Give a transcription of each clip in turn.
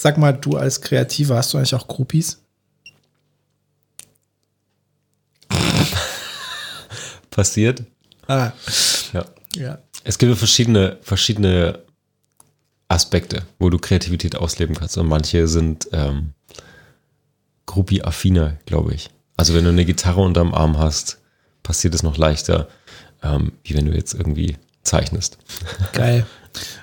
Sag mal, du als Kreativer, hast du eigentlich auch Groupies? Passiert. Ah, Ja. ja. Es gibt verschiedene, verschiedene Aspekte, wo du Kreativität ausleben kannst. Und manche sind ähm, Groupie-affiner, glaube ich. Also wenn du eine Gitarre unterm Arm hast, passiert es noch leichter, ähm, wie wenn du jetzt irgendwie zeichnest. Geil.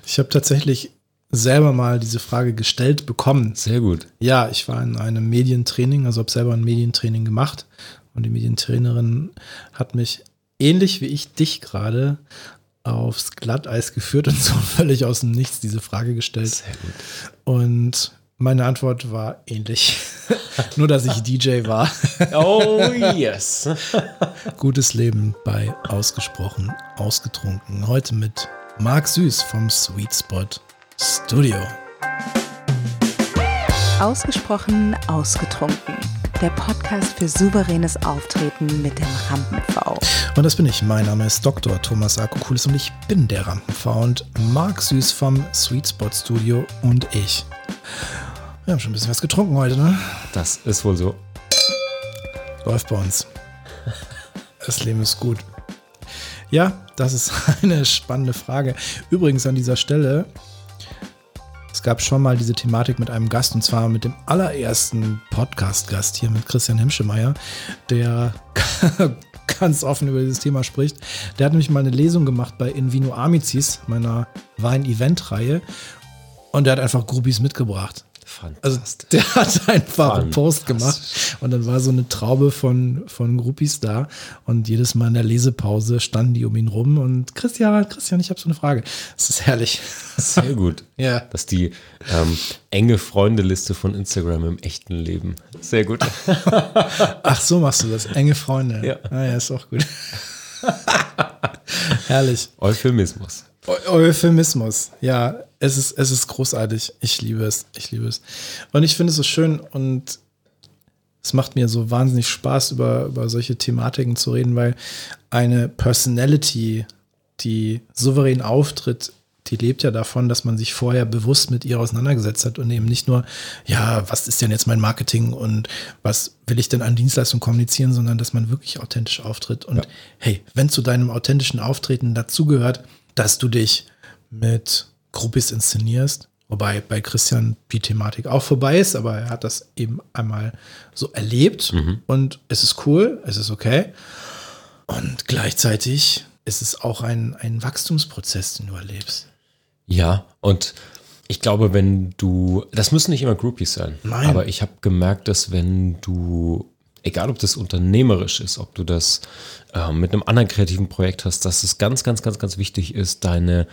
Ich habe tatsächlich selber mal diese Frage gestellt bekommen. Sehr gut. Ja, ich war in einem Medientraining, also habe selber ein Medientraining gemacht. Und die Medientrainerin hat mich ähnlich wie ich dich gerade aufs Glatteis geführt und so völlig aus dem Nichts diese Frage gestellt. Sehr gut. Und meine Antwort war ähnlich. Nur, dass ich DJ war. Oh, yes. Gutes Leben bei Ausgesprochen Ausgetrunken. Heute mit Marc Süß vom Sweet Spot Studio. Ausgesprochen ausgetrunken. Der Podcast für souveränes Auftreten mit dem Rampen-V. Und das bin ich. Mein Name ist Dr. Thomas Akokulis und ich bin der Rampen-V und Marc Süß vom Sweet Spot Studio und ich. Wir haben schon ein bisschen was getrunken heute, ne? Das ist wohl so. Läuft bei uns. Das Leben ist gut. Ja, das ist eine spannende Frage. Übrigens an dieser Stelle, es gab schon mal diese Thematik mit einem Gast und zwar mit dem allerersten Podcast-Gast hier mit Christian Hemschemeyer, der ganz offen über dieses Thema spricht. Der hat nämlich mal eine Lesung gemacht bei Invino Amicis, meiner Wein-Event-Reihe, und der hat einfach Groupies mitgebracht. Also der hat einfach einen Post gemacht und dann war so eine Traube von, von Groupies da und jedes Mal in der Lesepause standen die um ihn rum und Christian, Christian, ich habe so eine Frage. Das ist herrlich. Sehr gut. Ja. Das ist die ähm, enge Freundeliste von Instagram im echten Leben. Sehr gut. Ach, so machst du das. Enge Freunde. Ja. Ah, ja, ist auch gut. herrlich. Euphemismus. Eu Euphemismus. Ja, es ist, es ist großartig. Ich liebe es. Ich liebe es. Und ich finde es so schön und es macht mir so wahnsinnig Spaß, über, über solche Thematiken zu reden, weil eine Personality, die souverän auftritt, die lebt ja davon, dass man sich vorher bewusst mit ihr auseinandergesetzt hat und eben nicht nur, ja, was ist denn jetzt mein Marketing und was will ich denn an Dienstleistung kommunizieren, sondern dass man wirklich authentisch auftritt. Und Ja. hey, wenn zu deinem authentischen Auftreten dazugehört, dass du dich mit Gruppis inszenierst, wobei bei Christian die Thematik auch vorbei ist, aber er hat das eben einmal so erlebt und es ist cool, es ist okay. Und gleichzeitig ist es auch ein, ein Wachstumsprozess, den du erlebst. Ja, und ich glaube, wenn du, das müssen nicht immer Groupies sein, Nein. aber ich habe gemerkt, dass wenn du, egal ob das unternehmerisch ist, ob du das äh, mit einem anderen kreativen Projekt hast, dass es ganz, ganz, ganz, ganz wichtig ist, deine,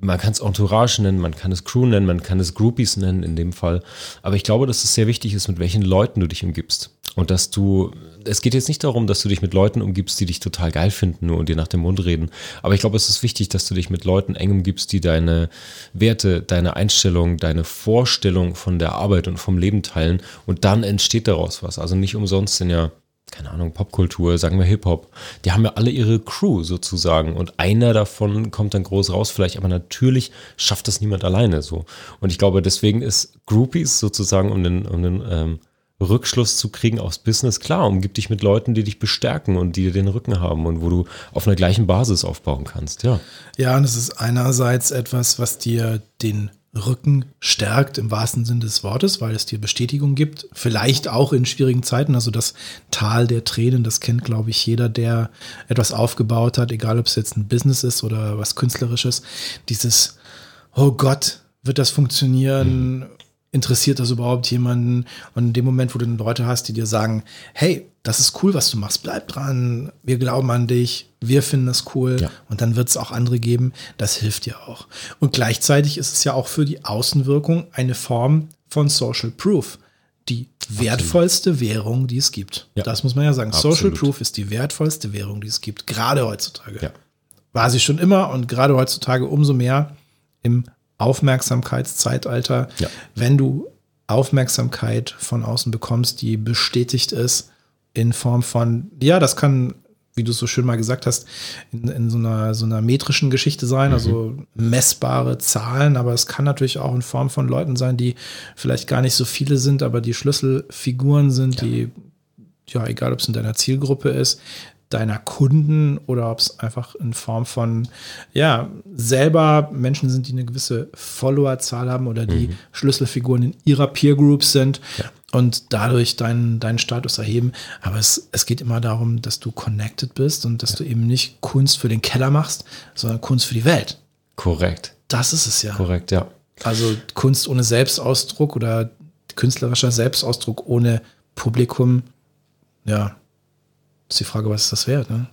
man kann es Entourage nennen, man kann es Crew nennen, man kann es Groupies nennen in dem Fall, aber ich glaube, dass es sehr wichtig ist, mit welchen Leuten du dich umgibst. Und dass du, es geht jetzt nicht darum, dass du dich mit Leuten umgibst, die dich total geil finden nur und dir nach dem Mund reden. Aber ich glaube, es ist wichtig, dass du dich mit Leuten eng umgibst, die deine Werte, deine Einstellung, deine Vorstellung von der Arbeit und vom Leben teilen. Und dann entsteht daraus was. Also nicht umsonst sind ja, keine Ahnung, Popkultur, sagen wir Hip-Hop. Die haben ja alle ihre Crew sozusagen. Und einer davon kommt dann groß raus, vielleicht, aber natürlich schafft das niemand alleine so. Und ich glaube, deswegen ist Groupies sozusagen um den, um den ähm, Rückschluss zu kriegen aufs Business. Klar, umgib dich mit Leuten, die dich bestärken und die dir den Rücken haben und wo du auf einer gleichen Basis aufbauen kannst. Ja, Ja, und es ist einerseits etwas, was dir den Rücken stärkt im wahrsten Sinne des Wortes, weil es dir Bestätigung gibt. Vielleicht auch in schwierigen Zeiten. Also das Tal der Tränen, das kennt, glaube ich, jeder, der etwas aufgebaut hat, egal ob es jetzt ein Business ist oder was Künstlerisches. Dieses, oh Gott, wird das funktionieren? Interessiert das überhaupt jemanden? Und in dem Moment, wo du dann Leute hast, die dir sagen, hey, das ist cool, was du machst, bleib dran, wir glauben an dich, wir finden das cool Ja. und dann wird es auch andere geben, das hilft dir auch. Und gleichzeitig ist es ja auch für die Außenwirkung eine Form von Social Proof. Die wertvollste Währung, die es gibt. Ja. Das muss man ja sagen. Social Absolut. Proof ist die wertvollste Währung, die es gibt, gerade heutzutage. Ja. War sie schon immer und gerade heutzutage umso mehr im Aufmerksamkeitszeitalter, Ja. wenn du Aufmerksamkeit von außen bekommst, die bestätigt ist in Form von, ja, das kann wie du es so schön mal gesagt hast, in, in so, einer, so einer metrischen Geschichte sein, mhm. also messbare Zahlen, aber es kann natürlich auch in Form von Leuten sein, die vielleicht gar nicht so viele sind, aber die Schlüsselfiguren sind, ja. die, ja, egal ob es in deiner Zielgruppe ist, deiner Kunden oder ob es einfach in Form von, ja, selber Menschen sind, die eine gewisse Followerzahl haben oder die mhm. Schlüsselfiguren in ihrer Peer Group sind ja. und dadurch deinen, deinen Status erheben. Aber es, es geht immer darum, dass du connected bist und dass ja. du eben nicht Kunst für den Keller machst, sondern Kunst für die Welt. Korrekt. Das ist es ja. Korrekt, ja. Also Kunst ohne Selbstausdruck oder künstlerischer Selbstausdruck ohne Publikum, ja, ist die Frage, was ist das wert, ne?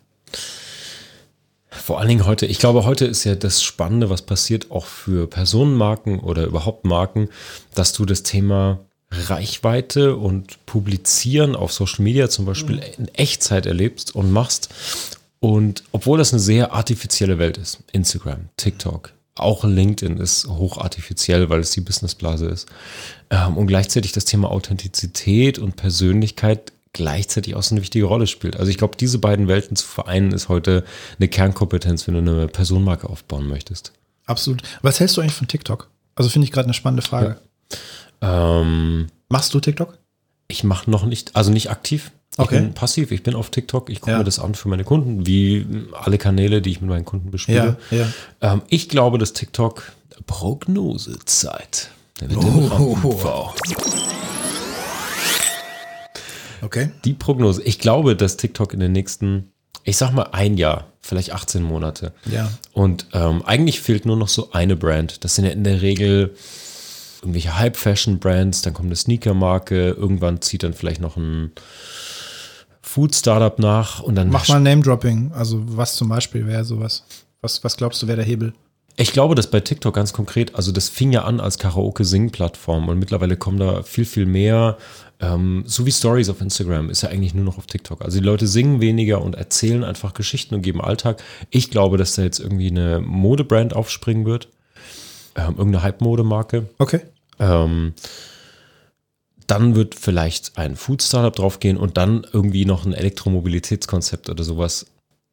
Vor allen Dingen heute, ich glaube, heute ist ja das Spannende, was passiert auch für Personenmarken oder überhaupt Marken, dass du das Thema Reichweite und Publizieren auf Social Media zum Beispiel mhm. in Echtzeit erlebst und machst. Und obwohl das eine sehr artifizielle Welt ist, Instagram, TikTok, auch LinkedIn ist hochartifiziell, weil es die Businessblase ist. Ähm, und gleichzeitig das Thema Authentizität und Persönlichkeit gleichzeitig auch so eine wichtige Rolle spielt. Also ich glaube, diese beiden Welten zu vereinen ist heute eine Kernkompetenz, wenn du eine Personenmarke aufbauen möchtest. Absolut. Was hältst du eigentlich von TikTok? Also finde ich gerade eine spannende Frage. Ja. Ähm, Machst du TikTok? Ich mache noch nicht, also nicht aktiv. Ich okay. bin passiv, ich bin auf TikTok, ich gucke ja. mir das an für meine Kunden, wie alle Kanäle, die ich mit meinen Kunden bespiele. Ja. Ähm, ich glaube, dass TikTok Prognosezeit. Oh. Okay. Die Prognose. Ich glaube, dass TikTok in den nächsten, ich sag mal ein Jahr, vielleicht 18 Monate. Ja. Und ähm, eigentlich fehlt nur noch so eine Brand. Das sind ja in der Regel irgendwelche Hype-Fashion-Brands, dann kommt eine Sneaker-Marke, irgendwann zieht dann vielleicht noch ein Food-Startup nach und dann. Mach mal Name-Dropping. Also, was zum Beispiel wäre sowas? Was, was glaubst du, wäre der Hebel? Ich glaube, dass bei TikTok ganz konkret, also das fing ja an als Karaoke-Sing-Plattform und mittlerweile kommen da viel, viel mehr ähm, so wie Stories auf Instagram ist ja eigentlich nur noch auf TikTok. Also die Leute singen weniger und erzählen einfach Geschichten und geben Alltag. Ich glaube, dass da jetzt irgendwie eine Modebrand aufspringen wird. Ähm, irgendeine Hype-Modemarke. Okay. Ähm, dann wird vielleicht ein Food-Startup draufgehen und dann irgendwie noch ein Elektromobilitätskonzept oder sowas.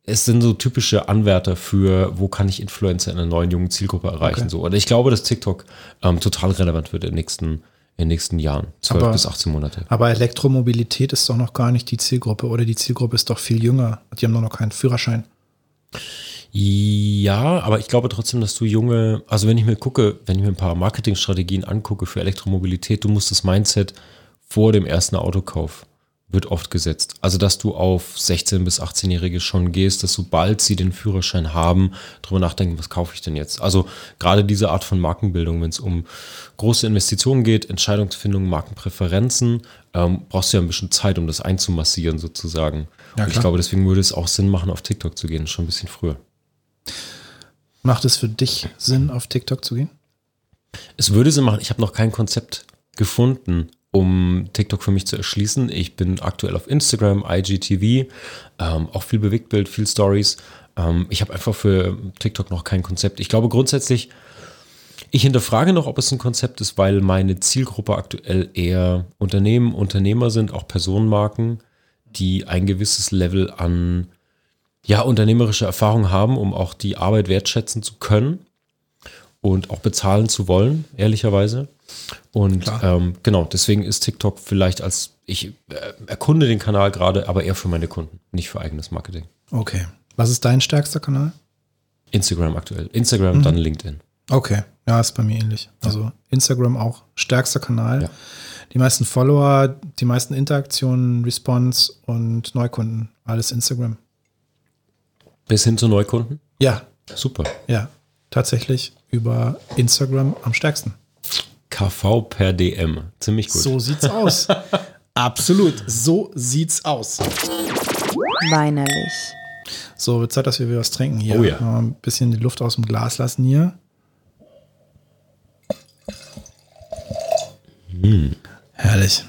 Es sind so typische Anwärter für, wo kann ich Influencer in einer neuen jungen Zielgruppe erreichen. Okay. So. Und ich glaube, dass TikTok ähm, total relevant wird in den nächsten Jahren in den nächsten Jahren, 12 aber, bis 18 Monate. Aber Elektromobilität ist doch noch gar nicht die Zielgruppe oder die Zielgruppe ist doch viel jünger. Die haben doch noch keinen Führerschein. Ja, aber ich glaube trotzdem, dass du junge, also wenn ich mir gucke, wenn ich mir ein paar Marketingstrategien angucke für Elektromobilität, du musst das Mindset vor dem ersten Autokauf wird oft gesetzt. Also, dass du auf 16- bis 18-Jährige schon gehst, dass sobald sie den Führerschein haben, darüber nachdenken, was kaufe ich denn jetzt? Also, gerade diese Art von Markenbildung, wenn es um große Investitionen geht, Entscheidungsfindung, Markenpräferenzen, ähm, brauchst du ja ein bisschen Zeit, um das einzumassieren sozusagen. Ja, Und ich glaube, deswegen würde es auch Sinn machen, auf TikTok zu gehen, schon ein bisschen früher. Macht es für dich Sinn, auf TikTok zu gehen? Es würde Sinn machen. Ich habe noch kein Konzept gefunden, um TikTok für mich zu erschließen. Ich bin aktuell auf Instagram, IGTV, ähm, auch viel Bewegtbild, viel Stories. Ähm, ich habe einfach für TikTok noch kein Konzept. Ich glaube grundsätzlich, ich hinterfrage noch, ob es ein Konzept ist, weil meine Zielgruppe aktuell eher Unternehmen, Unternehmer sind, auch Personenmarken, die ein gewisses Level an ja, unternehmerische Erfahrung haben, um auch die Arbeit wertschätzen zu können und auch bezahlen zu wollen, ehrlicherweise. Und ähm, genau, deswegen ist TikTok vielleicht als, ich äh, erkunde den Kanal gerade, aber eher für meine Kunden, nicht für eigenes Marketing. Okay. Was ist dein stärkster Kanal? Instagram aktuell. Instagram, mhm. dann LinkedIn. Okay, ja, ist bei mir ähnlich. Also Instagram auch stärkster Kanal. Ja. Die meisten Follower, die meisten Interaktionen, Response und Neukunden, alles Instagram. Bis hin zu Neukunden? Ja. Super. Ja, tatsächlich über Instagram am stärksten. KV per DM. Ziemlich gut. So sieht's aus. Absolut. So sieht's aus. Weinerlich. So, wird Zeit, dass wir wieder was trinken hier. Oh ja. Ein bisschen die Luft aus dem Glas lassen hier. Mm. Herrlich.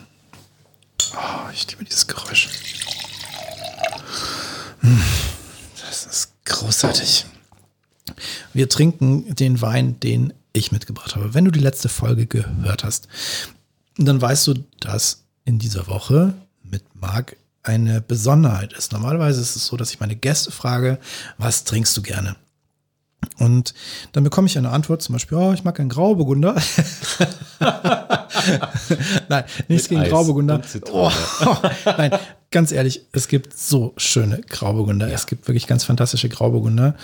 Oh, ich liebe dieses Geräusch. Hm. Das ist großartig. Wir trinken den Wein, den ich mitgebracht habe. Wenn du die letzte Folge gehört hast, dann weißt du, dass in dieser Woche mit Marc eine Besonderheit ist. Normalerweise ist es so, dass ich meine Gäste frage, was trinkst du gerne? Und dann bekomme ich eine Antwort, zum Beispiel, oh, ich mag einen Grauburgunder. Nein, nichts gegen Eis Grauburgunder. und Zitrone. Oh, nein, ganz ehrlich, es gibt so schöne Grauburgunder. Es gibt wirklich ganz fantastische Grauburgunder.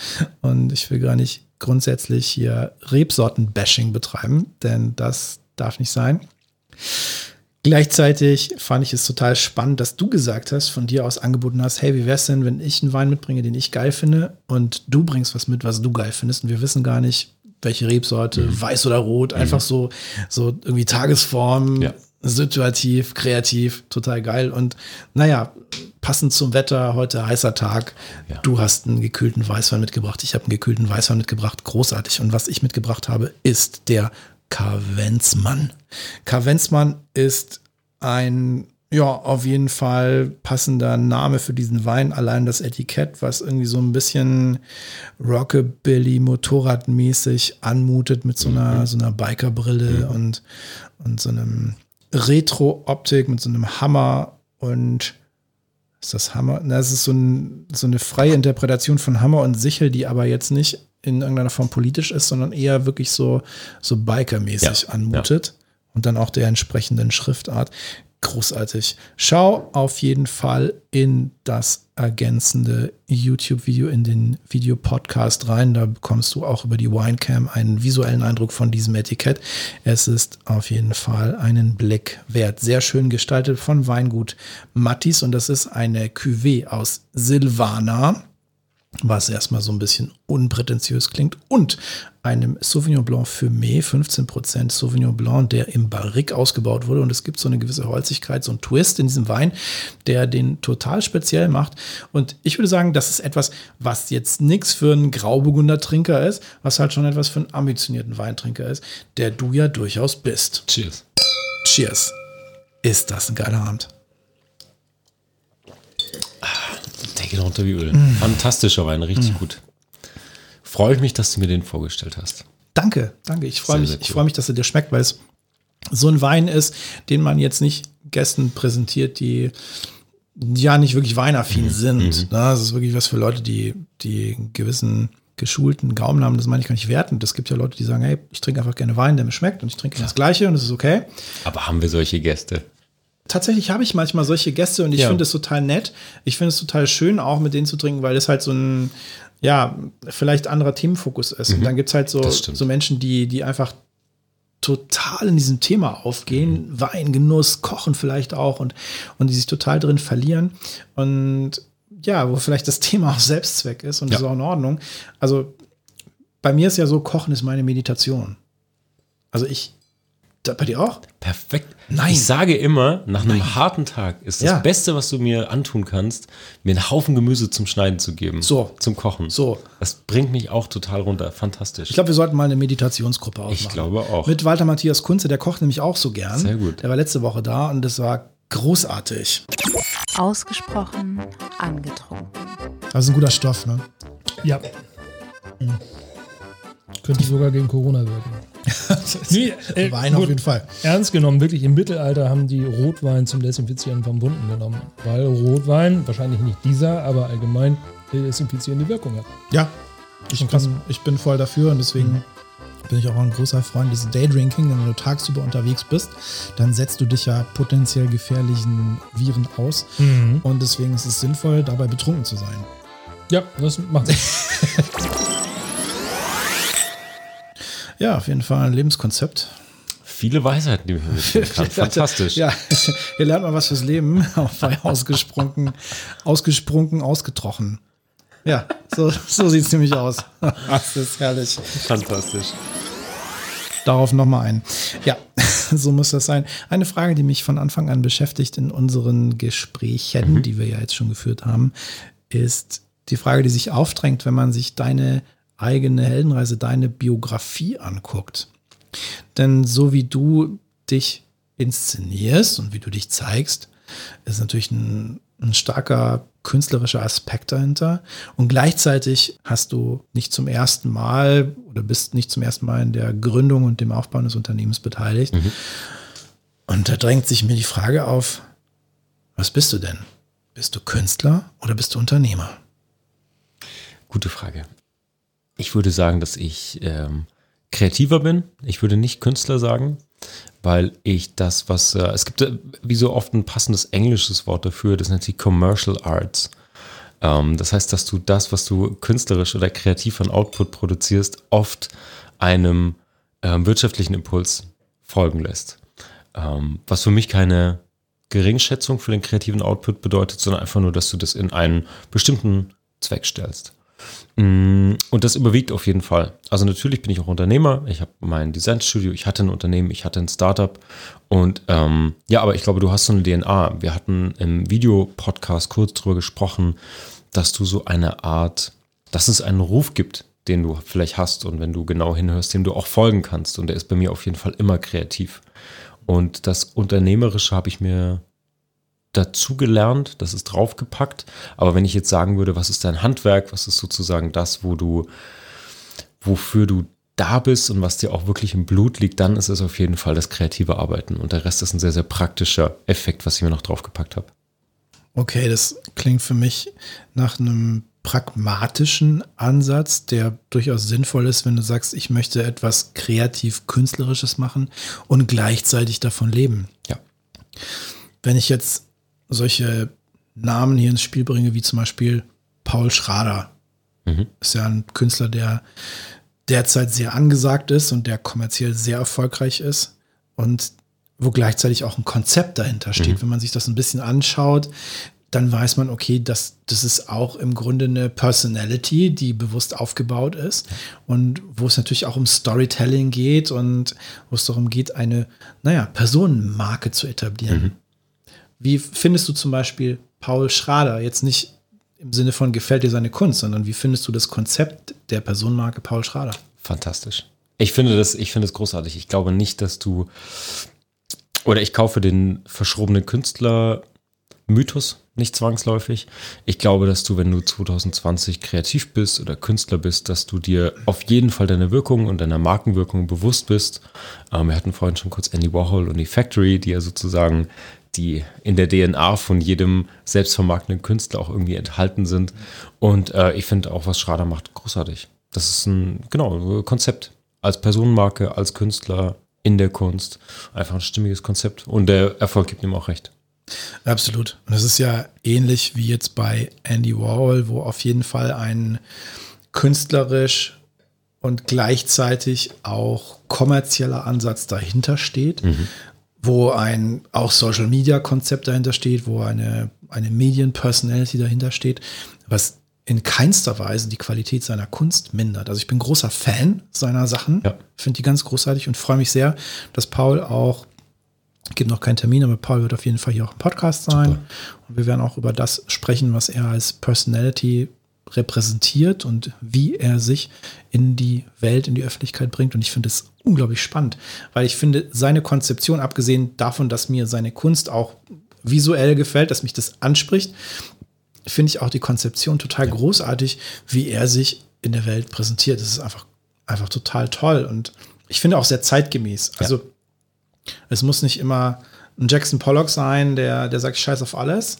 Und ich will gar nicht grundsätzlich hier Rebsorten-Bashing betreiben, denn das darf nicht sein. Gleichzeitig fand ich es total spannend, dass du gesagt hast, von dir aus angeboten hast, hey, wie wär's denn, wenn ich einen Wein mitbringe, den ich geil finde und du bringst was mit, was du geil findest und wir wissen gar nicht, welche Rebsorte, Mhm. weiß oder rot, einfach so, so irgendwie Tagesform, Ja. Situativ, kreativ, total geil. Und naja, passend zum Wetter, heute heißer Tag, Ja. du hast einen gekühlten Weißwein mitgebracht, ich habe einen gekühlten Weißwein mitgebracht, großartig. Und was ich mitgebracht habe, ist der Kavenzmann. Kavenzmann ist ein, ja, auf jeden Fall passender Name für diesen Wein. Allein das Etikett, was irgendwie so ein bisschen Rockabilly, Motorradmäßig anmutet mit so einer, so einer Bikerbrille und, und so einem Retro-Optik mit so einem Hammer und ist das Hammer? Na, es ist so, ein, so eine freie Interpretation von Hammer und Sichel, die aber jetzt nicht in irgendeiner Form politisch ist, sondern eher wirklich so, so Biker-mäßig Ja, anmutet. Und dann auch der entsprechenden Schriftart. Großartig. Schau auf jeden Fall in das ergänzende YouTube-Video, in den Videopodcast rein. Da bekommst du auch über die Winecam einen visuellen Eindruck von diesem Etikett. Es ist auf jeden Fall einen Blick wert. Sehr schön gestaltet von Weingut Mattis und das ist eine Cuvée aus Silvana was erstmal so ein bisschen unprätentiös klingt, und einem Sauvignon Blanc Fumé, 15% Sauvignon Blanc, der im Barrique ausgebaut wurde. Und es gibt so eine gewisse Holzigkeit, so ein Twist in diesem Wein, der den total speziell macht. Und ich würde sagen, das ist etwas, was jetzt nichts für einen Grauburgunder-Trinker ist, was halt schon etwas für einen ambitionierten Weintrinker ist, der du ja durchaus bist. Cheers. Cheers. Ist das ein geiler Abend. It runter wie Öl. Mm. Fantastischer Wein, richtig gut. Freue ich mich, dass du mir den vorgestellt hast. Danke, danke. Ich freue mich, sehr ich cool. freue mich, dass er dir schmeckt, weil es so ein Wein ist, den man jetzt nicht Gästen präsentiert, die ja nicht wirklich weinaffin sind. Ne? Das ist wirklich was für Leute, die, die einen gewissen geschulten Gaumen haben. Das meine ich gar nicht wertend. Es gibt ja Leute, die sagen, hey, ich trinke einfach gerne Wein, der mir schmeckt und ich trinke das Gleiche und das ist okay. Aber haben wir solche Gäste? Tatsächlich habe ich manchmal solche Gäste und ich Ja. finde es total nett. Ich finde es total schön, auch mit denen zu trinken, weil es halt so ein, ja, vielleicht anderer Themenfokus ist. Und dann gibt es halt so, Mhm. Das so Menschen, die, die einfach total in diesem Thema aufgehen. Mhm. Wein, Genuss, Kochen vielleicht auch und, und die sich total drin verlieren. Und ja, wo vielleicht das Thema auch Selbstzweck ist und Ja. das ist auch in Ordnung. Also bei mir ist ja so, Kochen ist meine Meditation. Also ich, da, bei dir auch? Perfekt. Nein. Ich sage immer, nach einem harten Tag ist das Ja. Beste, was du mir antun kannst, mir einen Haufen Gemüse zum Schneiden zu geben. So. Zum Kochen. So. Das bringt mich auch total runter. Fantastisch. Ich glaube, wir sollten mal eine Meditationsgruppe aufmachen. Ich glaube auch. Mit Walter Matthias Kunze, der kocht nämlich auch so gern. Sehr gut. Der war letzte Woche da und das war großartig. Ausgesprochen angetrunken. Das ist ein guter Stoff, ne? Ja. Mhm. Könnte sogar gegen Corona wirken. Nee, äh, Wein auf gut. jeden Fall. Ernst genommen, wirklich im Mittelalter haben die Rotwein zum Desinfizieren von Wunden genommen. Weil Rotwein, wahrscheinlich nicht dieser, aber allgemein eine desinfizierende Wirkung hat. Ja, ich, kann, ich bin voll dafür und deswegen bin ich auch ein großer Freund des Daydrinking. Denn wenn du tagsüber unterwegs bist, dann setzt du dich ja potenziell gefährlichen Viren aus. Und deswegen ist es sinnvoll, dabei betrunken zu sein. Ja, das macht Sinn. Ja, auf jeden Fall ein Lebenskonzept. Viele Weisheiten, die mitnehmen kann. Fantastisch. Ja, hier lernt man was fürs Leben. Auch bei ausgesprungen, ausgesprungen, ausgetrochen. Ja, so, so sieht es nämlich aus. Das ist herrlich. Fantastisch. Darauf nochmal ein. Ja, so muss das sein. Eine Frage, die mich von Anfang an beschäftigt in unseren Gesprächen, die wir ja jetzt schon geführt haben, ist die Frage, die sich aufdrängt, wenn man sich deine eigene Heldenreise, deine Biografie anguckt. Denn so wie du dich inszenierst und wie du dich zeigst, ist natürlich ein, ein starker künstlerischer Aspekt dahinter. Und gleichzeitig hast du nicht zum ersten Mal oder bist nicht zum ersten Mal in der Gründung und dem Aufbau des Unternehmens beteiligt. Und da drängt sich mir die Frage auf, was bist du denn? Bist du Künstler oder bist du Unternehmer? Gute Frage. Ich würde sagen, dass ich ähm, kreativer bin. Ich würde nicht Künstler sagen, weil ich das, was äh, es gibt äh, wie so oft ein passendes englisches Wort dafür, das nennt sich Commercial Arts. Ähm, das heißt, dass du das, was du künstlerisch oder kreativ an Output produzierst, oft einem ähm, wirtschaftlichen Impuls folgen lässt. Ähm, was für mich keine Geringschätzung für den kreativen Output bedeutet, sondern einfach nur, dass du das in einen bestimmten Zweck stellst. Mm, und das überwiegt auf jeden Fall. Also natürlich bin ich auch Unternehmer. Ich habe mein Designstudio, ich hatte ein Unternehmen, ich hatte ein Startup. Und ähm, ja, aber ich glaube, du hast so eine DNA. Wir hatten im Videopodcast kurz drüber gesprochen, dass du so eine Art, dass es einen Ruf gibt, den du vielleicht hast und wenn du genau hinhörst, dem du auch folgen kannst. Und der ist bei mir auf jeden Fall immer kreativ. Und das Unternehmerische habe ich mir dazu gelernt, das ist draufgepackt. Aber wenn ich jetzt sagen würde, was ist dein Handwerk, was ist sozusagen das, wo du, wofür du da bist und was dir auch wirklich im Blut liegt, dann ist es auf jeden Fall das kreative Arbeiten. Und der Rest ist ein sehr, sehr praktischer Effekt, was ich mir noch draufgepackt habe. Okay, das klingt für mich nach einem pragmatischen Ansatz, der durchaus sinnvoll ist, wenn du sagst, ich möchte etwas kreativ künstlerisches machen und gleichzeitig davon leben. Ja. Wenn ich jetzt solche Namen hier ins Spiel bringe, wie zum Beispiel Paul Schrader. Mhm. Ist ja ein Künstler, der derzeit sehr angesagt ist und der kommerziell sehr erfolgreich ist und wo gleichzeitig auch ein Konzept dahinter steht. Mhm. Wenn man sich das ein bisschen anschaut, dann weiß man, okay, das, das ist auch im Grunde eine Personality, die bewusst aufgebaut ist und wo es natürlich auch um Storytelling geht und wo es darum geht, eine, naja, Personenmarke zu etablieren. Mhm. Wie findest du zum Beispiel Paul Schrader? Jetzt nicht im Sinne von gefällt dir seine Kunst, sondern wie findest du das Konzept der Personenmarke Paul Schrader? Fantastisch. Ich finde das, ich finde es großartig. Ich glaube nicht, dass du oder ich kaufe den verschrobenen Künstler Mythos nicht zwangsläufig. Ich glaube, dass du, wenn du 2020 kreativ bist oder Künstler bist, dass du dir auf jeden Fall deine Wirkung und deiner Markenwirkung bewusst bist. Ähm, wir hatten vorhin schon kurz Andy Warhol und die Factory, die ja sozusagen die in der DNA von jedem selbstvermarktenden Künstler auch irgendwie enthalten sind. Und äh, ich finde auch, was Schrader macht, großartig. Das ist ein, genau, Konzept. Als Personenmarke, als Künstler in der Kunst. Einfach ein stimmiges Konzept. Und der Erfolg gibt ihm auch recht. Absolut. Und das ist ja ähnlich wie jetzt bei Andy Warhol, wo auf jeden Fall ein künstlerisch und gleichzeitig auch kommerzieller Ansatz dahinter steht. Mhm wo ein auch Social Media Konzept dahinter steht, wo eine, eine Medien-Personality dahinter steht, was in keinster Weise die Qualität seiner Kunst mindert. Also ich bin großer Fan seiner Sachen, ja. finde die ganz großartig und freue mich sehr, dass Paul auch, gibt noch keinen Termin, aber Paul wird auf jeden Fall hier auch im Podcast sein. Super. Und wir werden auch über das sprechen, was er als Personality repräsentiert und wie er sich in die Welt, in die Öffentlichkeit bringt. Und ich finde es unglaublich spannend, weil ich finde seine Konzeption, abgesehen davon, dass mir seine Kunst auch visuell gefällt, dass mich das anspricht, finde ich auch die Konzeption total großartig, wie er sich in der Welt präsentiert. Das ist einfach, einfach total toll und ich finde auch sehr zeitgemäß. Also ja. es muss nicht immer ein Jackson Pollock sein, der, der sagt, scheiß auf alles,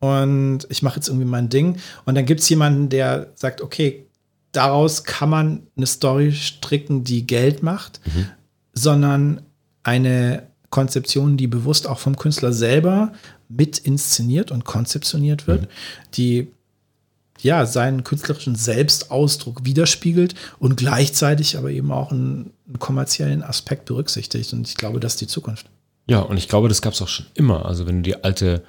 und ich mache jetzt irgendwie mein Ding. Und dann gibt es jemanden, der sagt, okay, daraus kann man eine Story stricken, die Geld macht, mhm. sondern eine Konzeption, die bewusst auch vom Künstler selber mit inszeniert und konzeptioniert wird, mhm. die ja seinen künstlerischen Selbstausdruck widerspiegelt und gleichzeitig aber eben auch einen, einen kommerziellen Aspekt berücksichtigt. Und ich glaube, das ist die Zukunft. Ja, und ich glaube, das gab es auch schon immer. Also wenn du die alte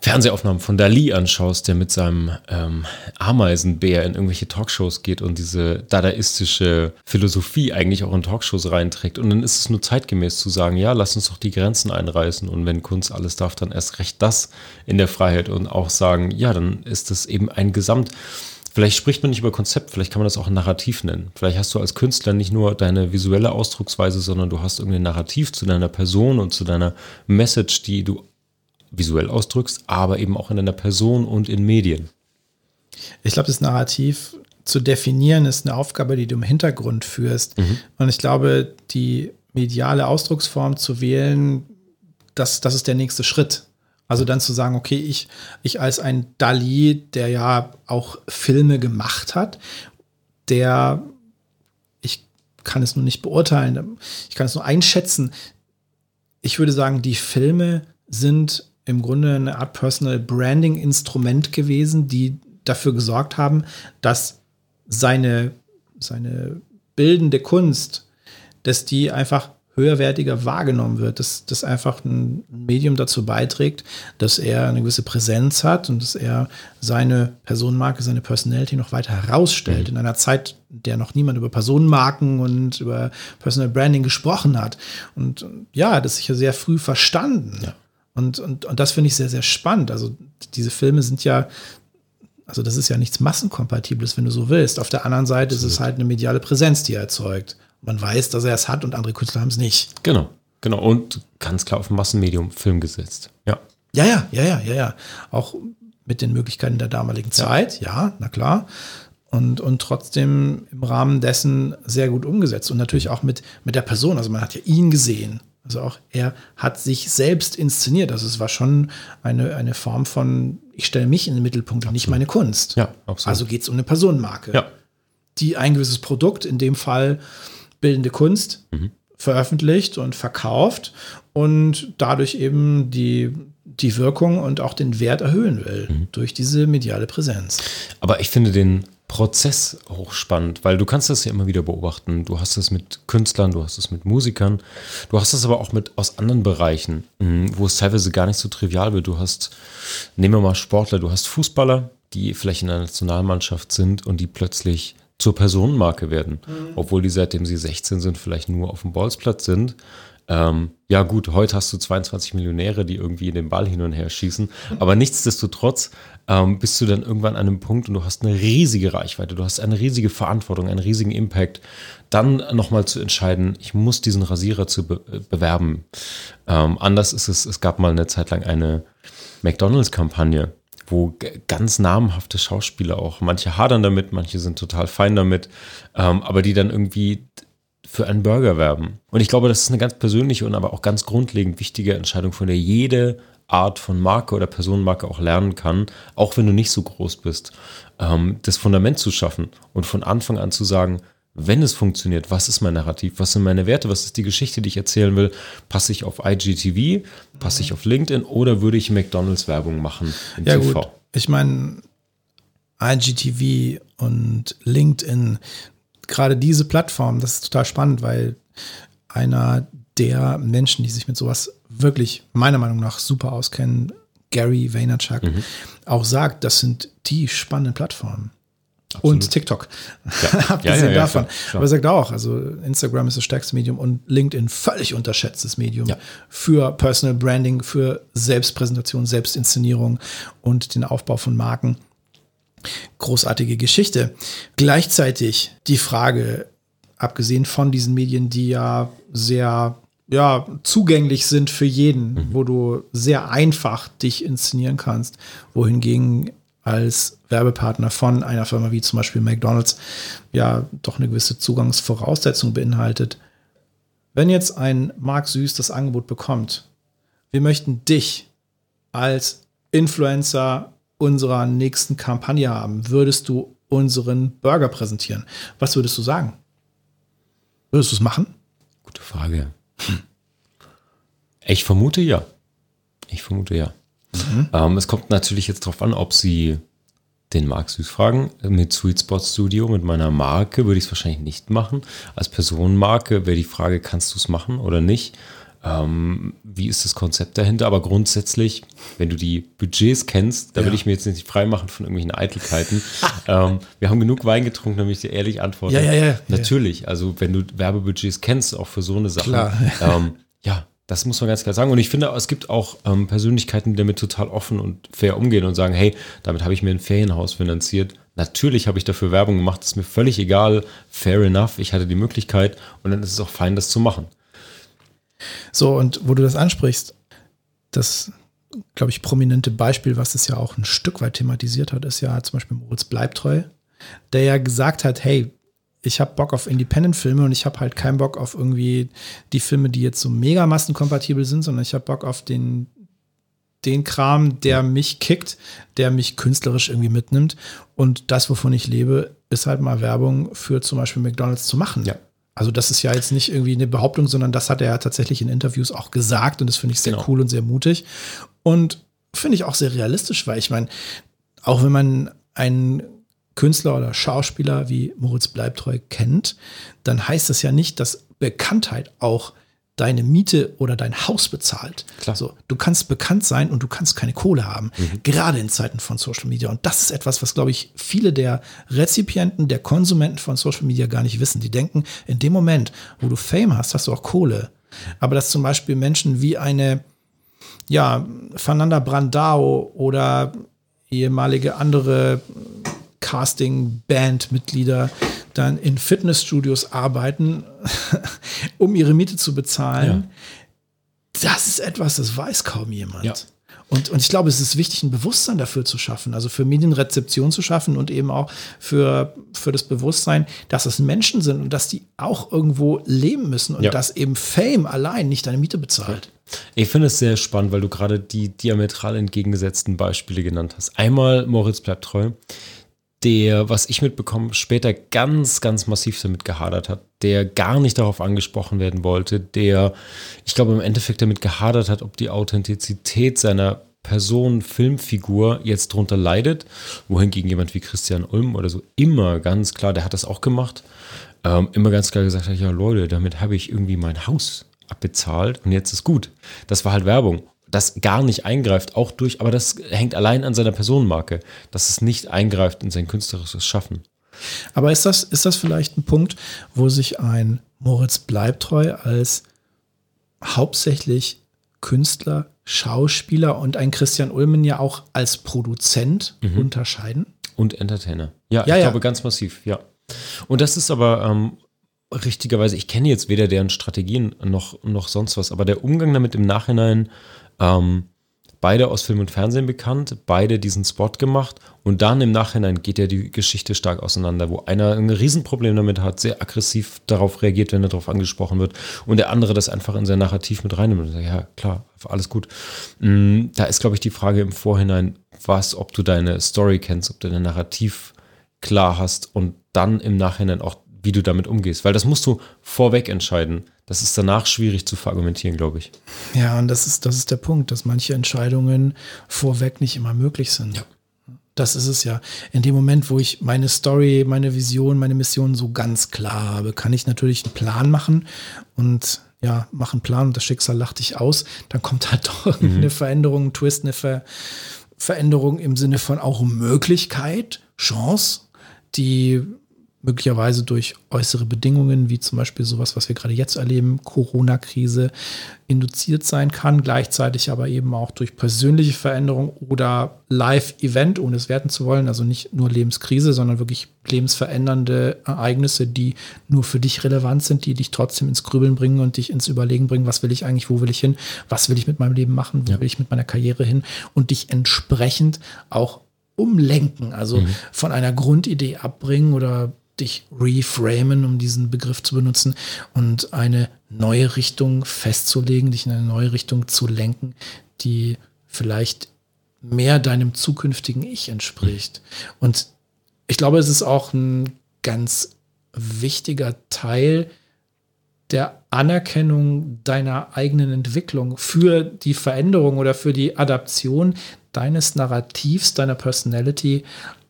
Fernsehaufnahmen von Dali anschaust, der mit seinem ähm, Ameisenbär in irgendwelche Talkshows geht und diese dadaistische Philosophie eigentlich auch in Talkshows reinträgt. Und dann ist es nur zeitgemäß zu sagen, ja, lass uns doch die Grenzen einreißen und wenn Kunst alles darf, dann erst recht das in der Freiheit und auch sagen, ja, dann ist das eben ein Gesamt. Vielleicht spricht man nicht über Konzept, vielleicht kann man das auch Narrativ nennen. Vielleicht hast du als Künstler nicht nur deine visuelle Ausdrucksweise, sondern du hast irgendwie ein Narrativ zu deiner Person und zu deiner Message, die du visuell ausdrückst, aber eben auch in deiner Person und in Medien. Ich glaube, das Narrativ zu definieren ist eine Aufgabe, die du im Hintergrund führst. Mhm. Und ich glaube, die mediale Ausdrucksform zu wählen, das, das ist der nächste Schritt. Also dann zu sagen, okay, ich, ich als ein Dali, der ja auch Filme gemacht hat, der, ich kann es nur nicht beurteilen, ich kann es nur einschätzen. Ich würde sagen, die Filme sind im Grunde eine Art Personal Branding Instrument gewesen, die dafür gesorgt haben, dass seine, seine bildende Kunst, dass die einfach höherwertiger wahrgenommen wird, dass das einfach ein Medium dazu beiträgt, dass er eine gewisse Präsenz hat und dass er seine Personenmarke, seine Personality noch weiter herausstellt. Mhm. In einer Zeit, in der noch niemand über Personenmarken und über Personal Branding gesprochen hat. Und ja, das ist ja sehr früh verstanden. Ja. Und, und, und das finde ich sehr, sehr spannend. Also diese Filme sind ja also das ist ja nichts Massenkompatibles, wenn du so willst. Auf der anderen Seite Absolut. ist es halt eine mediale Präsenz, die er erzeugt. Man weiß, dass er es hat und andere Künstler haben es nicht. Genau, genau. Und ganz klar auf Massenmedium Film gesetzt. Ja. Ja, ja, ja, ja, ja, ja. Auch mit den Möglichkeiten der damaligen ja. Zeit, ja, na klar. Und, und trotzdem im Rahmen dessen sehr gut umgesetzt. Und natürlich auch mit, mit der Person. Also man hat ja ihn gesehen. Also auch er hat sich selbst inszeniert. Also es war schon eine, eine Form von, ich stelle mich in den Mittelpunkt und nicht meine Kunst. Ja, absolut. Also geht es um eine Personenmarke, ja. die ein gewisses Produkt, in dem Fall bildende Kunst, mhm. veröffentlicht und verkauft und dadurch eben die, die Wirkung und auch den Wert erhöhen will mhm. durch diese mediale Präsenz. Aber ich finde den Prozess hochspannend, weil du kannst das ja immer wieder beobachten. Du hast es mit Künstlern, du hast es mit Musikern, du hast es aber auch mit aus anderen Bereichen, mhm, wo es teilweise gar nicht so trivial wird. Du hast, nehmen wir mal Sportler, du hast Fußballer, die vielleicht in der Nationalmannschaft sind und die plötzlich zur Personenmarke werden, mhm. obwohl die seitdem sie 16 sind vielleicht nur auf dem Bolzplatz sind ähm, ja gut, heute hast du 22 Millionäre, die irgendwie den Ball hin und her schießen, aber nichtsdestotrotz ähm, bist du dann irgendwann an einem Punkt und du hast eine riesige Reichweite, du hast eine riesige Verantwortung, einen riesigen Impact, dann nochmal zu entscheiden, ich muss diesen Rasierer zu be bewerben. Ähm, anders ist es, es gab mal eine Zeit lang eine McDonalds-Kampagne, wo ganz namhafte Schauspieler auch, manche hadern damit, manche sind total fein damit, ähm, aber die dann irgendwie für einen Burger werben. Und ich glaube, das ist eine ganz persönliche und aber auch ganz grundlegend wichtige Entscheidung, von der jede Art von Marke oder Personenmarke auch lernen kann, auch wenn du nicht so groß bist, ähm, das Fundament zu schaffen und von Anfang an zu sagen, wenn es funktioniert, was ist mein Narrativ, was sind meine Werte, was ist die Geschichte, die ich erzählen will, passe ich auf IGTV, passe ich auf LinkedIn oder würde ich McDonalds Werbung machen im ja, TV? Gut. Ich meine, IGTV und LinkedIn, gerade diese Plattform, das ist total spannend, weil einer der Menschen, die sich mit sowas wirklich meiner Meinung nach super auskennen, Gary Vaynerchuk, mhm. auch sagt, das sind die spannenden Plattformen. Absolut. Und TikTok. Ja. Abgesehen ja, ja, davon. Klar, klar. Aber er sagt auch, also Instagram ist das stärkste Medium und LinkedIn völlig unterschätztes Medium für Personal Branding, für Selbstpräsentation, Selbstinszenierung und den Aufbau von Marken großartige Geschichte. Gleichzeitig die Frage, abgesehen von diesen Medien, die ja sehr ja, zugänglich sind für jeden, mhm. wo du sehr einfach dich inszenieren kannst, wohingegen als Werbepartner von einer Firma wie zum Beispiel McDonald's ja doch eine gewisse Zugangsvoraussetzung beinhaltet. Wenn jetzt ein Mark Süß das Angebot bekommt, wir möchten dich als Influencer unserer nächsten Kampagne haben, würdest du unseren Burger präsentieren? Was würdest du sagen? Würdest du es machen? Gute Frage. Hm. Ich vermute ja. Ich vermute ja. Mhm. Ähm, es kommt natürlich jetzt darauf an, ob sie den Marc Süß fragen. Mit Sweet Spot Studio, mit meiner Marke, würde ich es wahrscheinlich nicht machen. Als Personenmarke wäre die Frage, kannst du es machen oder nicht? Ähm, wie ist das Konzept dahinter? Aber grundsätzlich, wenn du die Budgets kennst, da ja. will ich mir jetzt nicht freimachen von irgendwelchen Eitelkeiten. ähm, wir haben genug Wein getrunken, damit ich dir ehrlich antworte. Ja, ja, ja. Natürlich, also wenn du Werbebudgets kennst, auch für so eine Sache. Ähm, ja, das muss man ganz klar sagen. Und ich finde, es gibt auch ähm, Persönlichkeiten, die damit total offen und fair umgehen und sagen, hey, damit habe ich mir ein Ferienhaus finanziert. Natürlich habe ich dafür Werbung gemacht, ist mir völlig egal, fair enough, ich hatte die Möglichkeit und dann ist es auch fein, das zu machen. So, und wo du das ansprichst, das, glaube ich, prominente Beispiel, was es ja auch ein Stück weit thematisiert hat, ist ja zum Beispiel Moritz Bleibtreu, der ja gesagt hat, hey, ich habe Bock auf Independent-Filme und ich habe halt keinen Bock auf irgendwie die Filme, die jetzt so mega massenkompatibel sind, sondern ich habe Bock auf den, den Kram, der mich kickt, der mich künstlerisch irgendwie mitnimmt. Und das, wovon ich lebe, ist halt mal Werbung für zum Beispiel McDonalds zu machen. Ja. Also das ist ja jetzt nicht irgendwie eine Behauptung, sondern das hat er ja tatsächlich in Interviews auch gesagt und das finde ich sehr Genau. cool und sehr mutig. Und finde ich auch sehr realistisch, weil ich meine, auch wenn man einen Künstler oder Schauspieler wie Moritz Bleibtreu kennt, dann heißt das ja nicht, dass Bekanntheit auch deine Miete oder dein Haus bezahlt. Klar. So, du kannst bekannt sein und du kannst keine Kohle haben, gerade in Zeiten von Social Media. Und das ist etwas, was, glaube ich, viele der Rezipienten, der Konsumenten von Social Media gar nicht wissen. Die denken, in dem Moment, wo du Fame hast, hast du auch Kohle. Aber dass zum Beispiel Menschen wie eine, ja, Fernanda Brandao oder ehemalige andere Casting-Band-Mitglieder dann in Fitnessstudios arbeiten, um ihre Miete zu bezahlen. Das ist etwas, das weiß kaum jemand. Ja. Und, und ich glaube, es ist wichtig, ein Bewusstsein dafür zu schaffen, also für Medienrezeption zu schaffen und eben auch für, für das Bewusstsein, dass es Menschen sind und dass die auch irgendwo leben müssen und Ja. dass eben Fame allein nicht deine Miete bezahlt. Ich finde es sehr spannend, weil du gerade die diametral entgegengesetzten Beispiele genannt hast. Einmal Moritz bleibt treu, der, was ich mitbekomme, später ganz, ganz massiv damit gehadert hat, der gar nicht darauf angesprochen werden wollte, der, ich glaube, im Endeffekt damit gehadert hat, ob die Authentizität seiner Person, Filmfigur jetzt drunter leidet, wohingegen jemand wie Christian Ulm oder so immer ganz klar, der hat das auch gemacht, ähm, immer ganz klar gesagt hat, ja Leute, damit habe ich irgendwie mein Haus abbezahlt und jetzt ist gut. Das war halt Werbung. Das gar nicht eingreift, auch durch, aber das hängt allein an seiner Personenmarke, dass es nicht eingreift in sein künstlerisches Schaffen. Aber ist das, ist das vielleicht ein Punkt, wo sich ein Moritz Bleibtreu als hauptsächlich Künstler, Schauspieler und ein Christian Ulmen ja auch als Produzent unterscheiden? Und Entertainer. Ja, Ja, ich ja. glaube ganz massiv, ja. Und das ist aber ähm, richtigerweise, ich kenne jetzt weder deren Strategien noch, noch sonst was, aber der Umgang damit im Nachhinein, ähm, beide aus Film und Fernsehen bekannt, beide diesen Spot gemacht und dann im Nachhinein geht ja die Geschichte stark auseinander, wo einer ein Riesenproblem damit hat, sehr aggressiv darauf reagiert, wenn er darauf angesprochen wird und der andere das einfach in sein Narrativ mit reinnimmt und sagt, ja klar, alles gut. Mm, Da ist, glaube ich, die Frage im Vorhinein, was, ob du deine Story kennst, ob du dein Narrativ klar hast und dann im Nachhinein auch, wie du damit umgehst. Weil das musst du vorweg entscheiden. Das ist danach schwierig zu verargumentieren, glaube ich. Ja, und das ist, das ist der Punkt, dass manche Entscheidungen vorweg nicht immer möglich sind. Das ist es ja. In dem Moment, wo ich meine Story, meine Vision, meine Mission so ganz klar habe, kann ich natürlich einen Plan machen und ja, mach einen Plan und das Schicksal lacht dich aus. Dann kommt halt doch irgendeine Veränderung, ein Twist, eine Ver Veränderung im Sinne von auch Möglichkeit, Chance, die möglicherweise durch äußere Bedingungen, wie zum Beispiel sowas, was wir gerade jetzt erleben, Corona-Krise, induziert sein kann, gleichzeitig aber eben auch durch persönliche Veränderung oder Live-Event, ohne es werten zu wollen, also nicht nur Lebenskrise, sondern wirklich lebensverändernde Ereignisse, die nur für dich relevant sind, die dich trotzdem ins Grübeln bringen und dich ins Überlegen bringen, was will ich eigentlich, wo will ich hin, was will ich mit meinem Leben machen, wo will ich mit meiner Karriere hin und dich entsprechend auch umlenken, also von einer Grundidee abbringen oder dich reframen, um diesen Begriff zu benutzen, und eine neue Richtung festzulegen, dich in eine neue Richtung zu lenken, die vielleicht mehr deinem zukünftigen Ich entspricht. Und ich glaube, es ist auch ein ganz wichtiger Teil der Anerkennung deiner eigenen Entwicklung für die Veränderung oder für die Adaption deines Narrativs, deiner Personality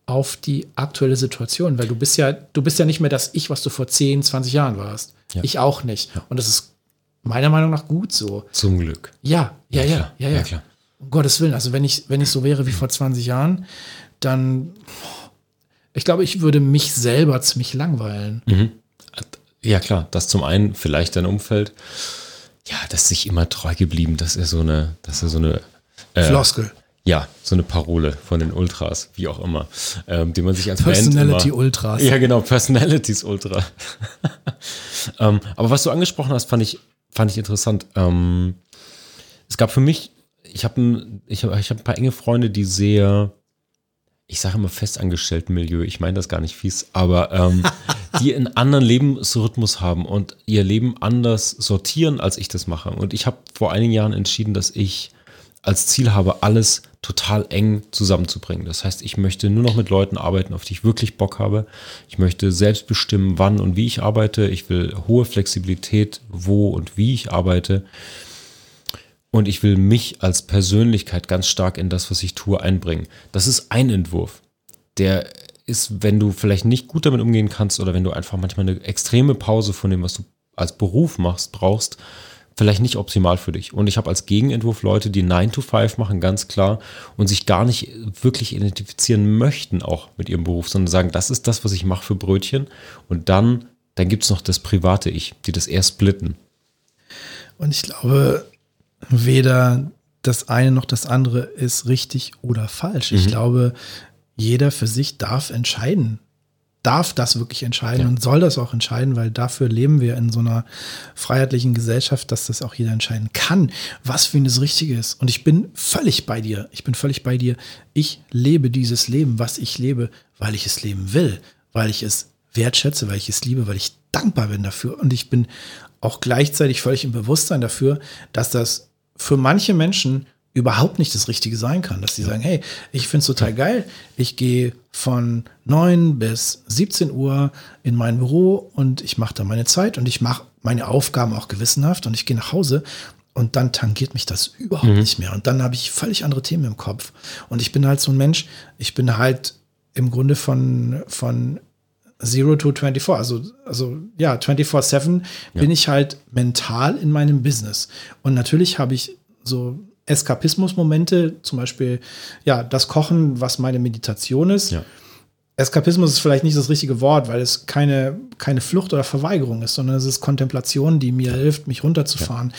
auf die aktuelle Situation, weil du bist ja, du bist ja nicht mehr das Ich, was du vor 10, 20 Jahren warst. Ja. Ich auch nicht. Und das ist meiner Meinung nach gut so. Zum Glück. Ja, ja, ja, klar. ja, ja. Ja. Um Gottes Willen, also wenn ich, wenn ich so wäre wie vor 20 Jahren, dann, ich glaube, ich würde mich selber ziemlich langweilen. Ja, klar. Das zum einen vielleicht dein Umfeld. Ja, das ist sich immer treu geblieben. Das ist so eine, das ist so eine, äh, Floskel. Ja, so eine Parole von den Ultras, wie auch immer, ähm, die man sich als Personality immer, Ultras. Ja, genau, Personalities Ultra. ähm, aber was du angesprochen hast, fand ich, fand ich interessant. Ähm, es gab für mich, ich habe ich hab, ich hab ein paar enge Freunde, die sehr, ich sage immer festangestellten Milieu, ich meine das gar nicht fies, aber ähm, die einen anderen Lebensrhythmus haben und ihr Leben anders sortieren, als ich das mache. Und ich habe vor einigen Jahren entschieden, dass ich als Ziel habe, alles total eng zusammenzubringen. Das heißt, ich möchte nur noch mit Leuten arbeiten, auf die ich wirklich Bock habe. Ich möchte selbst bestimmen, wann und wie ich arbeite. Ich will hohe Flexibilität, wo und wie ich arbeite. Und ich will mich als Persönlichkeit ganz stark in das, was ich tue, einbringen. Das ist ein Entwurf. Der ist, wenn du vielleicht nicht gut damit umgehen kannst oder wenn du einfach manchmal eine extreme Pause von dem, was du als Beruf machst, brauchst, vielleicht nicht optimal für dich. Und ich habe als Gegenentwurf Leute, die 9 to 5 machen, ganz klar, und sich gar nicht wirklich identifizieren möchten auch mit ihrem Beruf, sondern sagen, das ist das, was ich mache für Brötchen. Und dann, dann gibt es noch das private Ich, die das eher splitten. Und ich glaube, weder das eine noch das andere ist richtig oder falsch. Ich Mhm. glaube, jeder für sich darf entscheiden, darf das wirklich entscheiden Ja. und soll das auch entscheiden, weil dafür leben wir in so einer freiheitlichen Gesellschaft, dass das auch jeder entscheiden kann, was für ihn das Richtige ist. Und ich bin völlig bei dir. Ich bin völlig bei dir. Ich lebe dieses Leben, was ich lebe, weil ich es leben will, weil ich es wertschätze, weil ich es liebe, weil ich dankbar bin dafür. Und ich bin auch gleichzeitig völlig im Bewusstsein dafür, dass das für manche Menschen überhaupt nicht das Richtige sein kann, dass sie sagen, hey, ich finde es total geil, ich gehe von 9 bis 17 Uhr in mein Büro und ich mache da meine Zeit und ich mache meine Aufgaben auch gewissenhaft und ich gehe nach Hause und dann tangiert mich das überhaupt nicht mehr und dann habe ich völlig andere Themen im Kopf. Und ich bin halt so ein Mensch, ich bin halt im Grunde von, von Zero to 24, also, also ja, 24-7 bin ich halt mental in meinem Business. Und natürlich habe ich so Eskapismus-Momente, zum Beispiel, ja, das Kochen, was meine Meditation ist. Ja. Eskapismus ist vielleicht nicht das richtige Wort, weil es keine, keine Flucht oder Verweigerung ist, sondern es ist Kontemplation, die mir hilft, mich runterzufahren.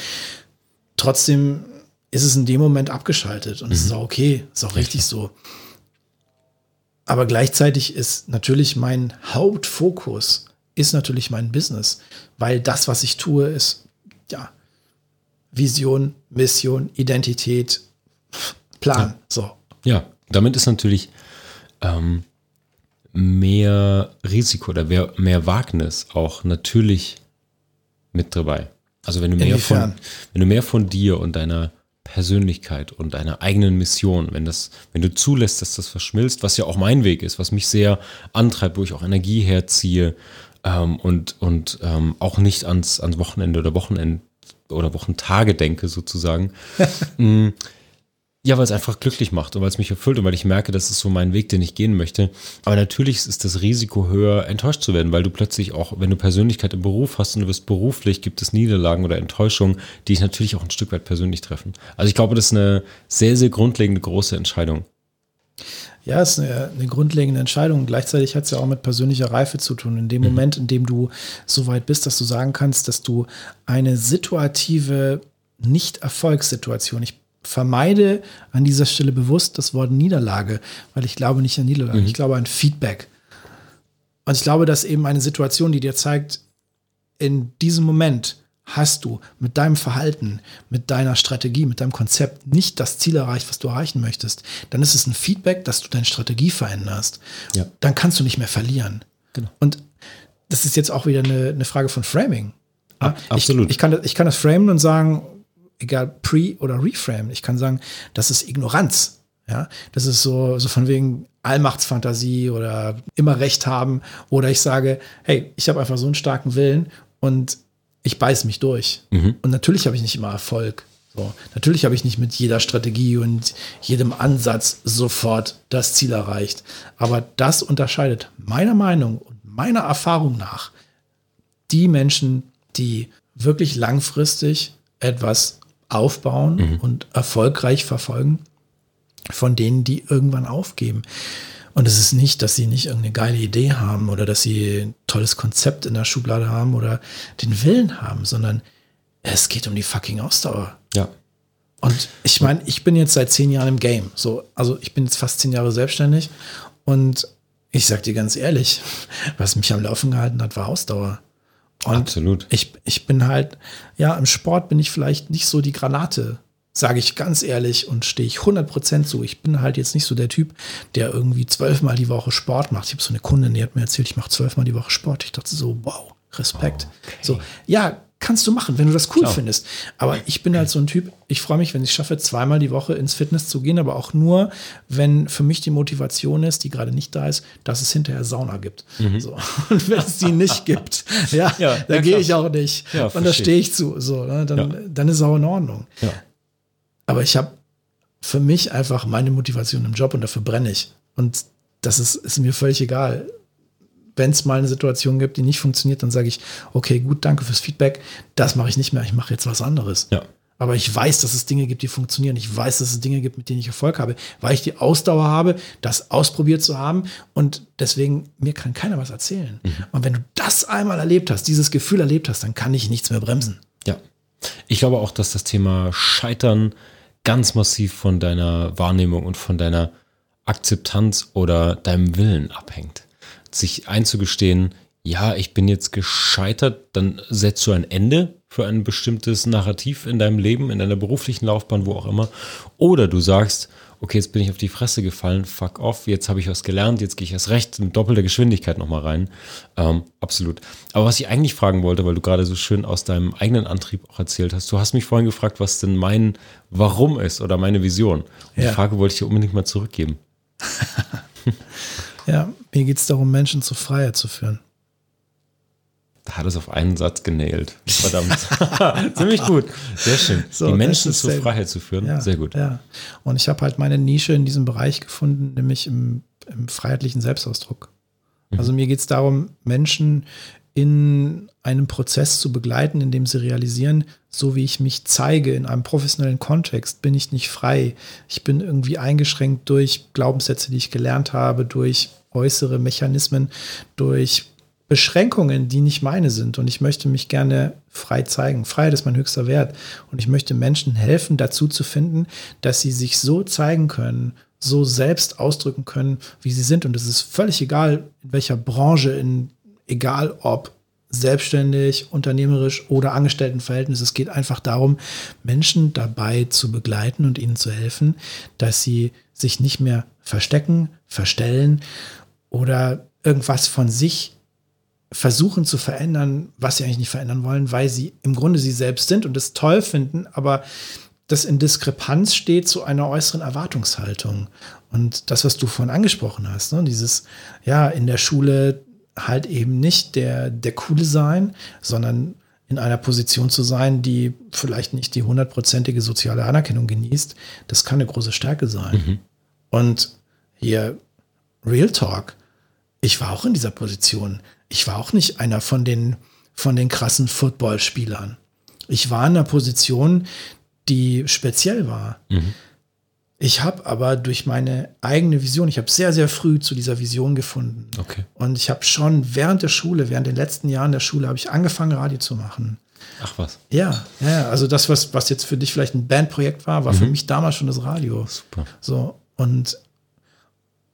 Trotzdem ist es in dem Moment abgeschaltet und es ist auch okay, ist auch richtig so. Aber gleichzeitig ist natürlich mein Hauptfokus ist natürlich mein Business, weil das, was ich tue, ist ja Vision, Mission, Identität, Plan. So. Ja, damit ist natürlich ähm, mehr Risiko oder mehr, mehr Wagnis auch natürlich mit dabei. Also wenn du mehr von, Inwiefern? wenn du mehr von dir und deiner Persönlichkeit und deiner eigenen Mission, wenn das, wenn du zulässt, dass das verschmilzt, was ja auch mein Weg ist, was mich sehr antreibt, wo ich auch Energie herziehe ähm, und, und ähm, auch nicht ans, ans Wochenende oder Wochenend oder Wochentage denke sozusagen. Mm, ja, weil es einfach glücklich macht und weil es mich erfüllt und weil ich merke, das ist so mein Weg, den ich gehen möchte. Aber natürlich ist das Risiko höher, enttäuscht zu werden, weil du plötzlich auch, wenn du Persönlichkeit im Beruf hast und du wirst beruflich, gibt es Niederlagen oder Enttäuschungen, die dich natürlich auch ein Stück weit persönlich treffen. Also ich glaube, das ist eine sehr, sehr grundlegende große Entscheidung. Ja, es ist eine, eine grundlegende Entscheidung. Gleichzeitig hat es ja auch mit persönlicher Reife zu tun. In dem Moment, in dem du so weit bist, dass du sagen kannst, dass du eine situative Nicht-Erfolgssituation, ich vermeide an dieser Stelle bewusst das Wort Niederlage, weil ich glaube nicht an Niederlage, ich glaube an Feedback. Und ich glaube, dass eben eine Situation, die dir zeigt, in diesem Moment hast du mit deinem Verhalten, mit deiner Strategie, mit deinem Konzept nicht das Ziel erreicht, was du erreichen möchtest, dann ist es ein Feedback, dass du deine Strategie veränderst. Ja. Dann kannst du nicht mehr verlieren. Genau. Und das ist jetzt auch wieder eine, eine Frage von Framing. Ja, Ab- absolut. Ich, ich, kann, das- ich kann das framen und sagen, egal pre- oder reframe, ich kann sagen, das ist Ignoranz. Ja, das ist so, so von wegen Allmachtsfantasie oder immer Recht haben. Oder ich sage, hey, ich habe einfach so einen starken Willen und ich beiß mich durch. Und natürlich habe ich nicht immer Erfolg. So, natürlich habe ich nicht mit jeder Strategie und jedem Ansatz sofort das Ziel erreicht. Aber das unterscheidet meiner Meinung und meiner Erfahrung nach die Menschen, die wirklich langfristig etwas aufbauen und erfolgreich verfolgen, von denen, die irgendwann aufgeben. Und es ist nicht, dass sie nicht irgendeine geile Idee haben oder dass sie ein tolles Konzept in der Schublade haben oder den Willen haben, sondern es geht um die fucking Ausdauer. Ja. Und ich meine, ich bin jetzt seit zehn Jahren im Game. So, also ich bin jetzt fast zehn Jahre selbstständig und ich sag dir ganz ehrlich, was mich am Laufen gehalten hat, war Ausdauer. Und Absolut. ich, ich bin halt, ja, im Sport bin ich vielleicht nicht so die Granate, sage ich ganz ehrlich und stehe ich 100% zu. Ich bin halt jetzt nicht so der Typ, der irgendwie zwölfmal die Woche Sport macht. Ich habe so eine Kundin, die hat mir erzählt, ich mache zwölfmal die Woche Sport. Ich dachte so, wow, Respekt. So, ja, kannst du machen, wenn du das cool Klar. findest. Aber ich bin halt so ein Typ, ich freue mich, wenn ich es schaffe, zweimal die Woche ins Fitness zu gehen, aber auch nur, wenn für mich die Motivation ist, die gerade nicht da ist, dass es hinterher Sauna gibt. So. Und wenn es die nicht gibt, ja, Mhm. Ja, da ja, gehe ich auch nicht. Ja, und da stehe ich zu. So, ne? dann, Ja. dann ist es auch in Ordnung. Aber ich habe für mich einfach meine Motivation im Job und dafür brenne ich. Und das ist, ist mir völlig egal. Wenn es mal eine Situation gibt, die nicht funktioniert, dann sage ich, okay, gut, danke fürs Feedback. Das mache ich nicht mehr. Ich mache jetzt was anderes. Ja. Aber ich weiß, dass es Dinge gibt, die funktionieren. Ich weiß, dass es Dinge gibt, mit denen ich Erfolg habe, weil ich die Ausdauer habe, das ausprobiert zu haben. Und deswegen, mir kann keiner was erzählen. Und wenn du das einmal erlebt hast, dieses Gefühl erlebt hast, dann kann ich nichts mehr bremsen. Ja. Ich glaube auch, dass das Thema Scheitern ganz massiv von deiner Wahrnehmung und von deiner Akzeptanz oder deinem Willen abhängt. Sich einzugestehen, ja, ich bin jetzt gescheitert, dann setzt du ein Ende für ein bestimmtes Narrativ in deinem Leben, in deiner beruflichen Laufbahn, wo auch immer. Oder du sagst, okay, jetzt bin ich auf die Fresse gefallen, fuck off, jetzt habe ich was gelernt, jetzt gehe ich erst recht mit doppelter Geschwindigkeit nochmal rein. Ähm, absolut. Aber was ich eigentlich fragen wollte, weil du gerade so schön aus deinem eigenen Antrieb auch erzählt hast, du hast mich vorhin gefragt, was denn mein Warum ist oder meine Vision. Und Ja. Die Frage wollte ich dir unbedingt mal zurückgeben. Ja, mir geht es darum, Menschen zur Freiheit zu führen. Da hat es auf einen Satz genailt. Verdammt. Ziemlich gut. Sehr schön. So, die Menschen zur sehr- Freiheit zu führen. Ja, Sehr gut. Ja. Und ich habe halt meine Nische in diesem Bereich gefunden, nämlich im, im freiheitlichen Selbstausdruck. Mhm. Also mir geht es darum, Menschen in einem Prozess zu begleiten, in dem sie realisieren, so wie ich mich zeige in einem professionellen Kontext, bin ich nicht frei. Ich bin irgendwie eingeschränkt durch Glaubenssätze, die ich gelernt habe, durch äußere Mechanismen, durch Beschränkungen, die nicht meine sind. Und ich möchte mich gerne frei zeigen. Freiheit ist mein höchster Wert. Und ich möchte Menschen helfen, dazu zu finden, dass sie sich so zeigen können, so selbst ausdrücken können, wie sie sind. Und es ist völlig egal, in welcher Branche, in, egal ob selbstständig, unternehmerisch oder Angestelltenverhältnis. Es geht einfach darum, Menschen dabei zu begleiten und ihnen zu helfen, dass sie sich nicht mehr verstecken, verstellen oder irgendwas von sich versuchen zu verändern, was sie eigentlich nicht verändern wollen, weil sie im Grunde sie selbst sind und es toll finden, aber das in Diskrepanz steht zu einer äußeren Erwartungshaltung. Und das, was du vorhin angesprochen hast, ne, dieses, ja, in der Schule halt eben nicht der, der Coole sein, sondern in einer Position zu sein, die vielleicht nicht die hundertprozentige soziale Anerkennung genießt, das kann eine große Stärke sein. Und hier, Real Talk, ich war auch in dieser Position. Ich war auch nicht einer von den, von den krassen Footballspielern. Ich war in einer Position, die speziell war. Ich habe aber durch meine eigene Vision, ich habe sehr, sehr früh zu dieser Vision gefunden. Okay. Und ich habe schon während der Schule, während den letzten Jahren der Schule, habe ich angefangen, Radio zu machen. Ach was. Ja, ja, also das, was, was jetzt für dich vielleicht ein Bandprojekt war, war für mich damals schon das Radio. Super. So, und,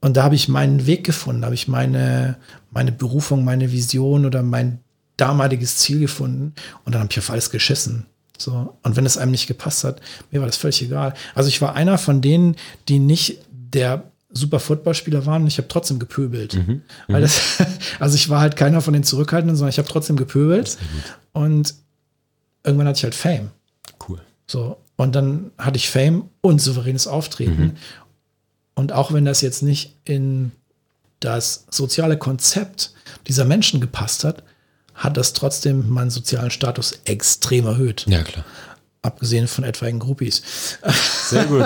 und da habe ich meinen Weg gefunden, habe ich meine, meine Berufung, meine Vision oder mein damaliges Ziel gefunden und dann habe ich auf alles geschissen. So, und wenn es einem nicht gepasst hat, mir war das völlig egal. Also ich war einer von denen, die nicht der super Footballspieler waren und ich habe trotzdem gepöbelt. Weil das, also ich war halt keiner von den Zurückhaltenden, sondern ich habe trotzdem gepöbelt. Und irgendwann hatte ich halt Fame. Cool. So, und dann hatte ich Fame und souveränes Auftreten. Und auch wenn das jetzt nicht in das soziale Konzept dieser Menschen gepasst hat, hat das trotzdem meinen sozialen Status extrem erhöht. Ja, klar. Abgesehen von etwaigen Groupies. Sehr gut.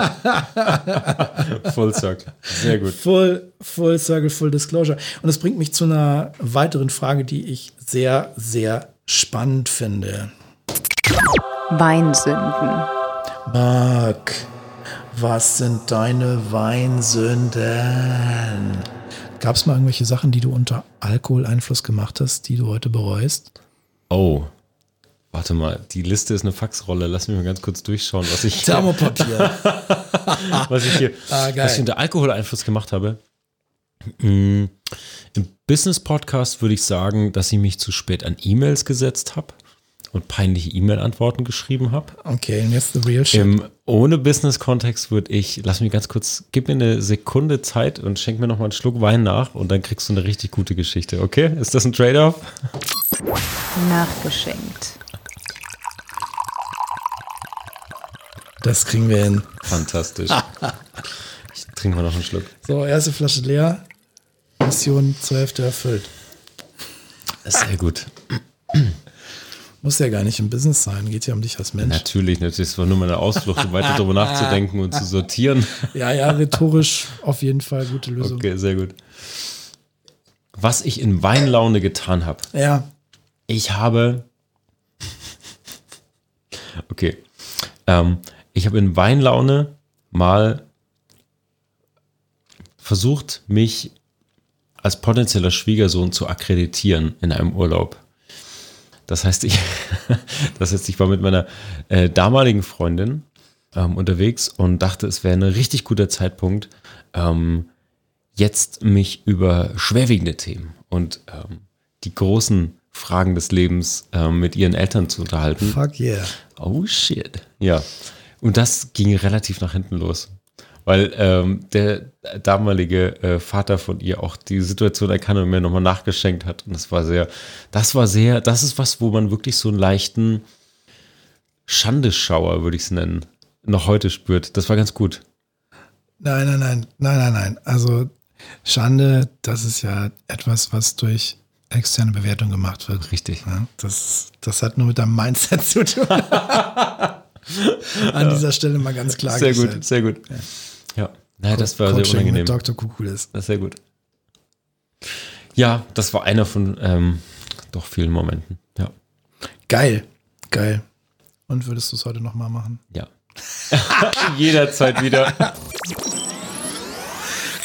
Full Circle. Sehr gut. Full, full Circle, Full Disclosure. Und das bringt mich zu einer weiteren Frage, die ich sehr, sehr spannend finde. Weinsünden. Marc, was sind deine Weinsünden? Gab es mal irgendwelche Sachen, die du unter Alkoholeinfluss gemacht hast, die du heute bereust? Oh. Warte mal, die Liste ist eine Faxrolle. Lass mich mal ganz kurz durchschauen, was ich, Thermopapier. was ich hier Ah, was ich unter Alkoholeinfluss gemacht habe. Mm, Im Business-Podcast würde ich sagen, dass ich mich zu spät an E-Mails gesetzt habe und peinliche E-Mail-Antworten geschrieben habe. Okay, jetzt the real shit. Im, ohne Business-Kontext würde ich, lass mich ganz kurz, gib mir eine Sekunde Zeit und schenk mir nochmal einen Schluck Wein nach und dann kriegst du eine richtig gute Geschichte, okay? Ist das ein Trade-off? Nachgeschenkt. Das kriegen wir hin. Fantastisch. ich trinke mal noch einen Schluck. So, erste Flasche leer. Mission zur Hälfte erfüllt. Sehr gut. Muss ja gar nicht im Business sein, geht ja um dich als Mensch. Natürlich, natürlich. Es war nur meine Ausflucht, um weiter darüber nachzudenken und zu sortieren. Ja, ja, rhetorisch auf jeden Fall gute Lösung. Okay, sehr gut. Was ich in Weinlaune getan habe. Ja, Ich habe. Okay. Ähm, ich habe in Weinlaune mal versucht, mich als potenzieller Schwiegersohn zu akkreditieren in einem Urlaub. Das heißt, ich, das heißt, ich war mit meiner äh, damaligen Freundin ähm, unterwegs und dachte, es wäre ein richtig guter Zeitpunkt, ähm, jetzt mich über schwerwiegende Themen und ähm, die großen Fragen des Lebens ähm, mit ihren Eltern zu unterhalten. fuck yeah. Oh shit. Ja. Und das ging relativ nach hinten los. Weil ähm, der damalige äh, Vater von ihr auch die Situation erkannt und mir nochmal nachgeschenkt hat. Und das war sehr, das war sehr, das ist was, wo man wirklich so einen leichten Schandeschauer, würde ich es nennen, noch heute spürt. Das war ganz gut. Nein, nein, nein, nein, nein, nein. Also Schande, das ist ja etwas, was durch externe Bewertung gemacht wird. Richtig. Ja, das, das hat nur mit deinem Mindset zu tun. An dieser Stelle mal ganz klar Sehr gut, sehr gut. Ja. Naja, das war sehr Coaching unangenehm. mit Dr. Kukulis. Das ist sehr gut. Ja, das war einer von ähm, doch vielen Momenten. Ja. Geil, geil. Und würdest du es heute nochmal machen? Ja. Jederzeit wieder.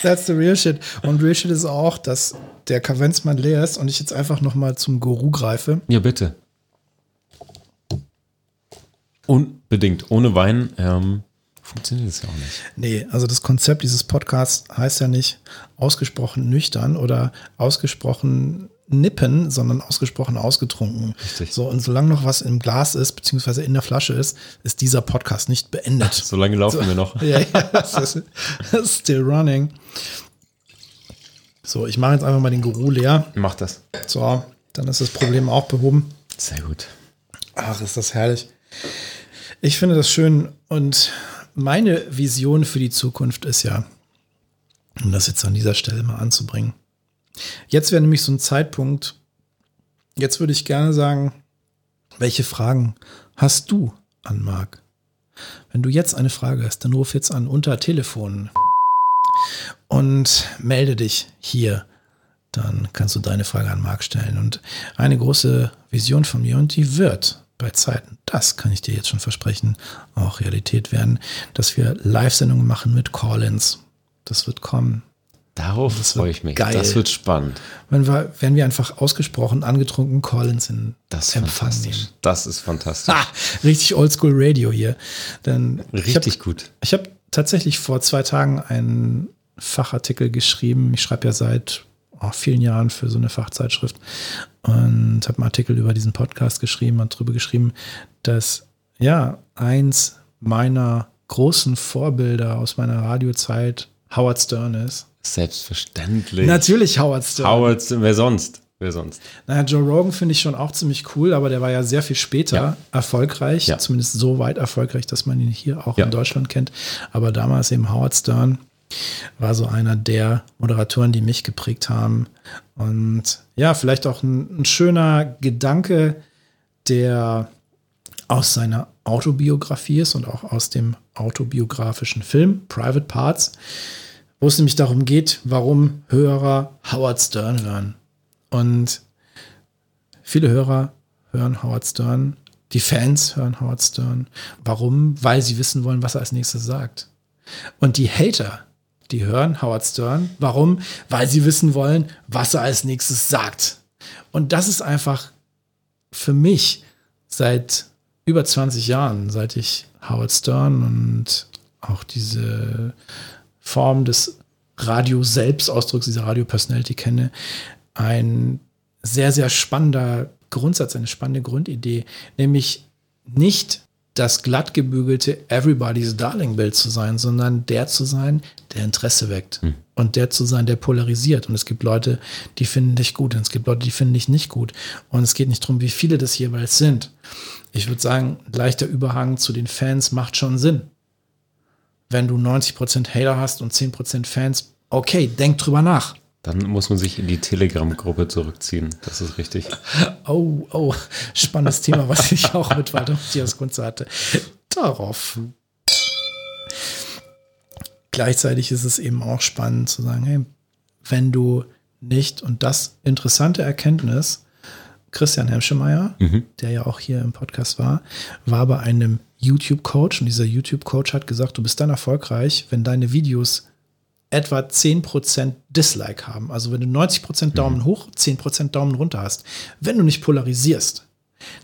That's the real shit. Und real shit ist auch, dass der Kavenzmann leer ist und ich jetzt einfach nochmal zum Guru greife. Ja, bitte. Unbedingt. Ohne Wein ähm, funktioniert es ja auch nicht. Nee, also das Konzept dieses Podcasts heißt ja nicht ausgesprochen nüchtern oder ausgesprochen nippen, sondern ausgesprochen ausgetrunken. Richtig. So, und solange noch was im Glas ist, beziehungsweise in der Flasche ist, ist dieser Podcast nicht beendet. So lange laufen wir noch. ja, ja, das ist, das ist still running. So, ich mache jetzt einfach mal den Guru leer. Mach das. So, dann ist das Problem auch behoben. Sehr gut. Ach, ist das herrlich. Ich finde das schön und meine Vision für die Zukunft ist ja, um das jetzt an dieser Stelle mal anzubringen. Jetzt wäre nämlich so ein Zeitpunkt, jetzt würde ich gerne sagen, welche Fragen hast du an Marc? Wenn du jetzt eine Frage hast, dann ruf jetzt an unter Telefon und melde dich hier. Dann kannst du deine Frage an Marc stellen. Und eine große Vision von mir, und die wird bei Zeiten, das kann ich dir jetzt schon versprechen, auch Realität werden, dass wir Live-Sendungen machen mit Call-ins. Das wird kommen. Darauf Das freue ich mich. geil. Das wird spannend. Wenn wir, wenn wir einfach ausgesprochen angetrunken Call-ins in Das ist Empfang fantastisch. nehmen. Das ist fantastisch. Ha, richtig Oldschool Radio hier. Denn ich hab, Richtig gut. Ich habe tatsächlich vor zwei Tagen einen Fachartikel geschrieben. Ich schreibe ja seit oh, vielen Jahren für so eine Fachzeitschrift und habe einen Artikel über diesen Podcast geschrieben und darüber geschrieben, dass ja eins meiner großen Vorbilder aus meiner Radiozeit Howard Stern ist. Selbstverständlich. Natürlich Howard Stern. Howard, wer sonst? Wer sonst? Naja, Joe Rogan finde ich schon auch ziemlich cool, aber der war ja sehr viel später Ja. erfolgreich, Ja. zumindest so weit erfolgreich, dass man ihn hier auch Ja. in Deutschland kennt. Aber damals eben Howard Stern war so einer der Moderatoren, die mich geprägt haben. Und ja, vielleicht auch ein, ein schöner Gedanke, der aus seiner Autobiografie ist und auch aus dem autobiografischen Film Private Parts, wo es nämlich darum geht, warum Hörer Howard Stern hören. Und viele Hörer hören Howard Stern, die Fans hören Howard Stern. Warum? Weil sie wissen wollen, was er als nächstes sagt. Und die Hater, die hören Howard Stern. Warum? Weil sie wissen wollen, was er als nächstes sagt. Und das ist einfach für mich seit über 20 Jahren, seit ich Howard Stern und auch diese Form des Radio-Selbstausdrucks, dieser Radio-Personality kenne, ein sehr, sehr spannender Grundsatz, eine spannende Grundidee, nämlich nicht das glatt gebügelte Everybody's Darling-Bild zu sein, sondern der zu sein, der Interesse weckt. Hm. Und der zu sein, der polarisiert. Und es gibt Leute, die finden dich gut und es gibt Leute, die finden dich nicht gut. Und es geht nicht darum, wie viele das jeweils sind. Ich würde sagen, leichter Überhang zu den Fans macht schon Sinn. Wenn du 90% Hater hast und 10% Fans, okay, denk drüber nach. Dann muss man sich in die Telegram-Gruppe zurückziehen. Das ist richtig. Oh, oh, spannendes Thema, was ich auch mit Walter Matthias Kunze hatte. Darauf. Gleichzeitig ist es eben auch spannend zu sagen, hey, wenn du nicht, und das interessante Erkenntnis, Christian Hemschemeyer, der ja auch hier im Podcast war, war bei einem YouTube-Coach und dieser YouTube-Coach hat gesagt, du bist dann erfolgreich, wenn deine Videos etwa 10% Dislike haben. Also wenn du 90% Daumen hoch, 10% Daumen runter hast. Wenn du nicht polarisierst,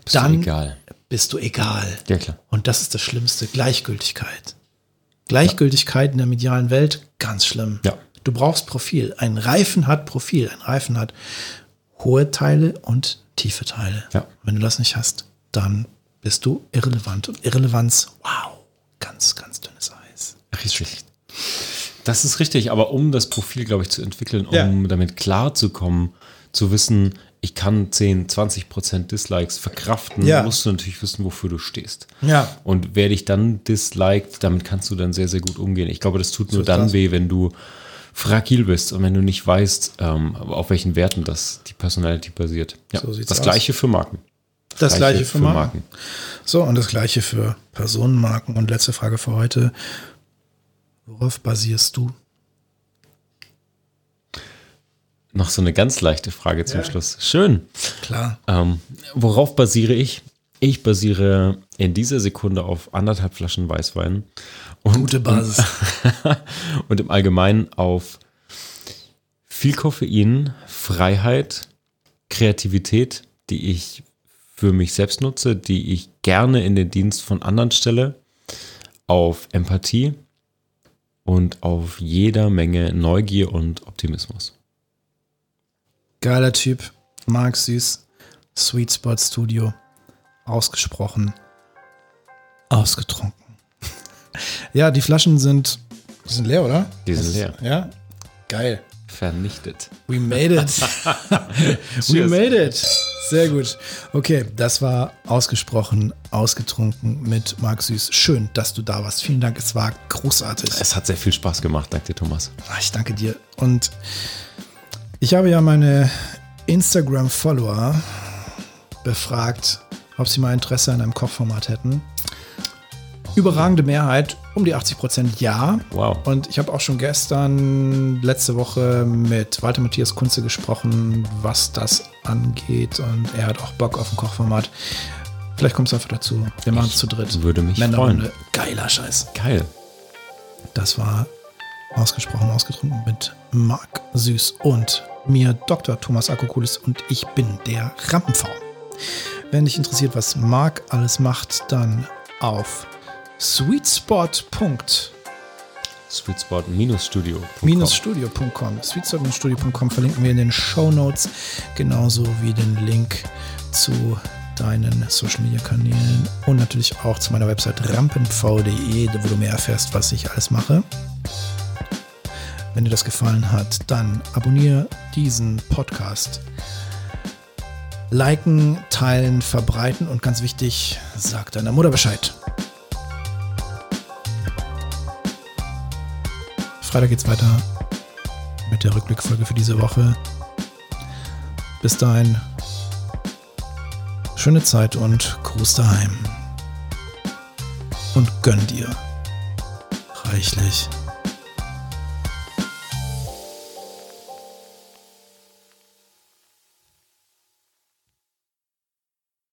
Bist du dann egal. bist du egal. Ja, klar. Und das ist das Schlimmste, Gleichgültigkeit. Gleichgültigkeit in der medialen Welt, ganz schlimm. Ja. Du brauchst Profil. Ein Reifen hat Profil. Ein Reifen hat hohe Teile und tiefe Teile. Ja. Wenn du das nicht hast, dann bist du irrelevant. Und Irrelevanz, wow, ganz, ganz dünnes Eis. Richtig. Das ist richtig, aber um das Profil, glaube ich, zu entwickeln, um Ja. damit klarzukommen, zu wissen, ich kann 10, 20 Prozent Dislikes verkraften, Ja. musst du natürlich wissen, wofür du stehst. Ja. Und wer dich dann disliked, damit kannst du dann sehr, sehr gut umgehen. Ich glaube, das tut nur ist dann das. weh, wenn du fragil bist und wenn du nicht weißt, ähm, auf welchen Werten das die Personality basiert. Ja, So das aus. gleiche für Marken. Das gleiche für Marken. So, und das gleiche für Personenmarken. Und letzte Frage für heute. Worauf basierst du? Noch so eine ganz leichte Frage zum Schluss. Schön. Klar. Ähm, worauf basiere ich? Ich basiere in dieser Sekunde auf anderthalb Flaschen Weißwein. Und, Gute Basis. und im Allgemeinen auf viel Koffein, Freiheit, Kreativität, die ich für mich selbst nutze, die ich gerne in den Dienst von anderen stelle, auf Empathie und auf jeder Menge Neugier und Optimismus. Geiler Typ. Marc Süß. Sweet Spot Studio. Ausgesprochen. Ausgetrunken. ja, die Flaschen sind, die sind leer, oder? Die sind leer. Ja. Geil. Vernichtet. We made it. We made it. Sehr gut. Okay, das war ausgesprochen ausgetrunken mit Marc Süß. Schön, dass du da warst. Vielen Dank. Es war großartig. Es hat sehr viel Spaß gemacht. Danke dir, Thomas. Ah, Ich danke dir. Und ich habe ja meine Instagram-Follower befragt, ob sie mal Interesse an einem Kochformat hätten. Überragende Mehrheit, um die 80 Prozent ja. Wow. Und ich habe auch schon gestern, letzte Woche mit Walter Matthias Kunze gesprochen, was das angeht. Und er hat auch Bock auf ein Kochformat. Vielleicht kommt es einfach dazu. Wir machen es zu dritt. würde mich Männerrunde. Geiler Scheiß. Geil. Das war ausgesprochen ausgetrunken mit Marc Süß und mir, Dr. Thomas Akokulis und ich bin der Rampenv. Wenn dich interessiert, was Marc alles macht, dann auf sweetspot. Sweetspot-studio. Studio.com. Sweetspot-studio.com verlinken wir in den Show Notes, genauso wie den Link zu deinen Social Media Kanälen und natürlich auch zu meiner Website rampenv.de, wo du mehr erfährst, was ich alles mache. Wenn dir das gefallen hat, dann abonniere diesen Podcast. Liken, teilen, verbreiten und ganz wichtig, sag deiner Mutter Bescheid. Freitag geht's weiter mit der Rückblickfolge für diese Woche. Bis dahin, schöne Zeit und Gruß daheim. Und gönn dir reichlich.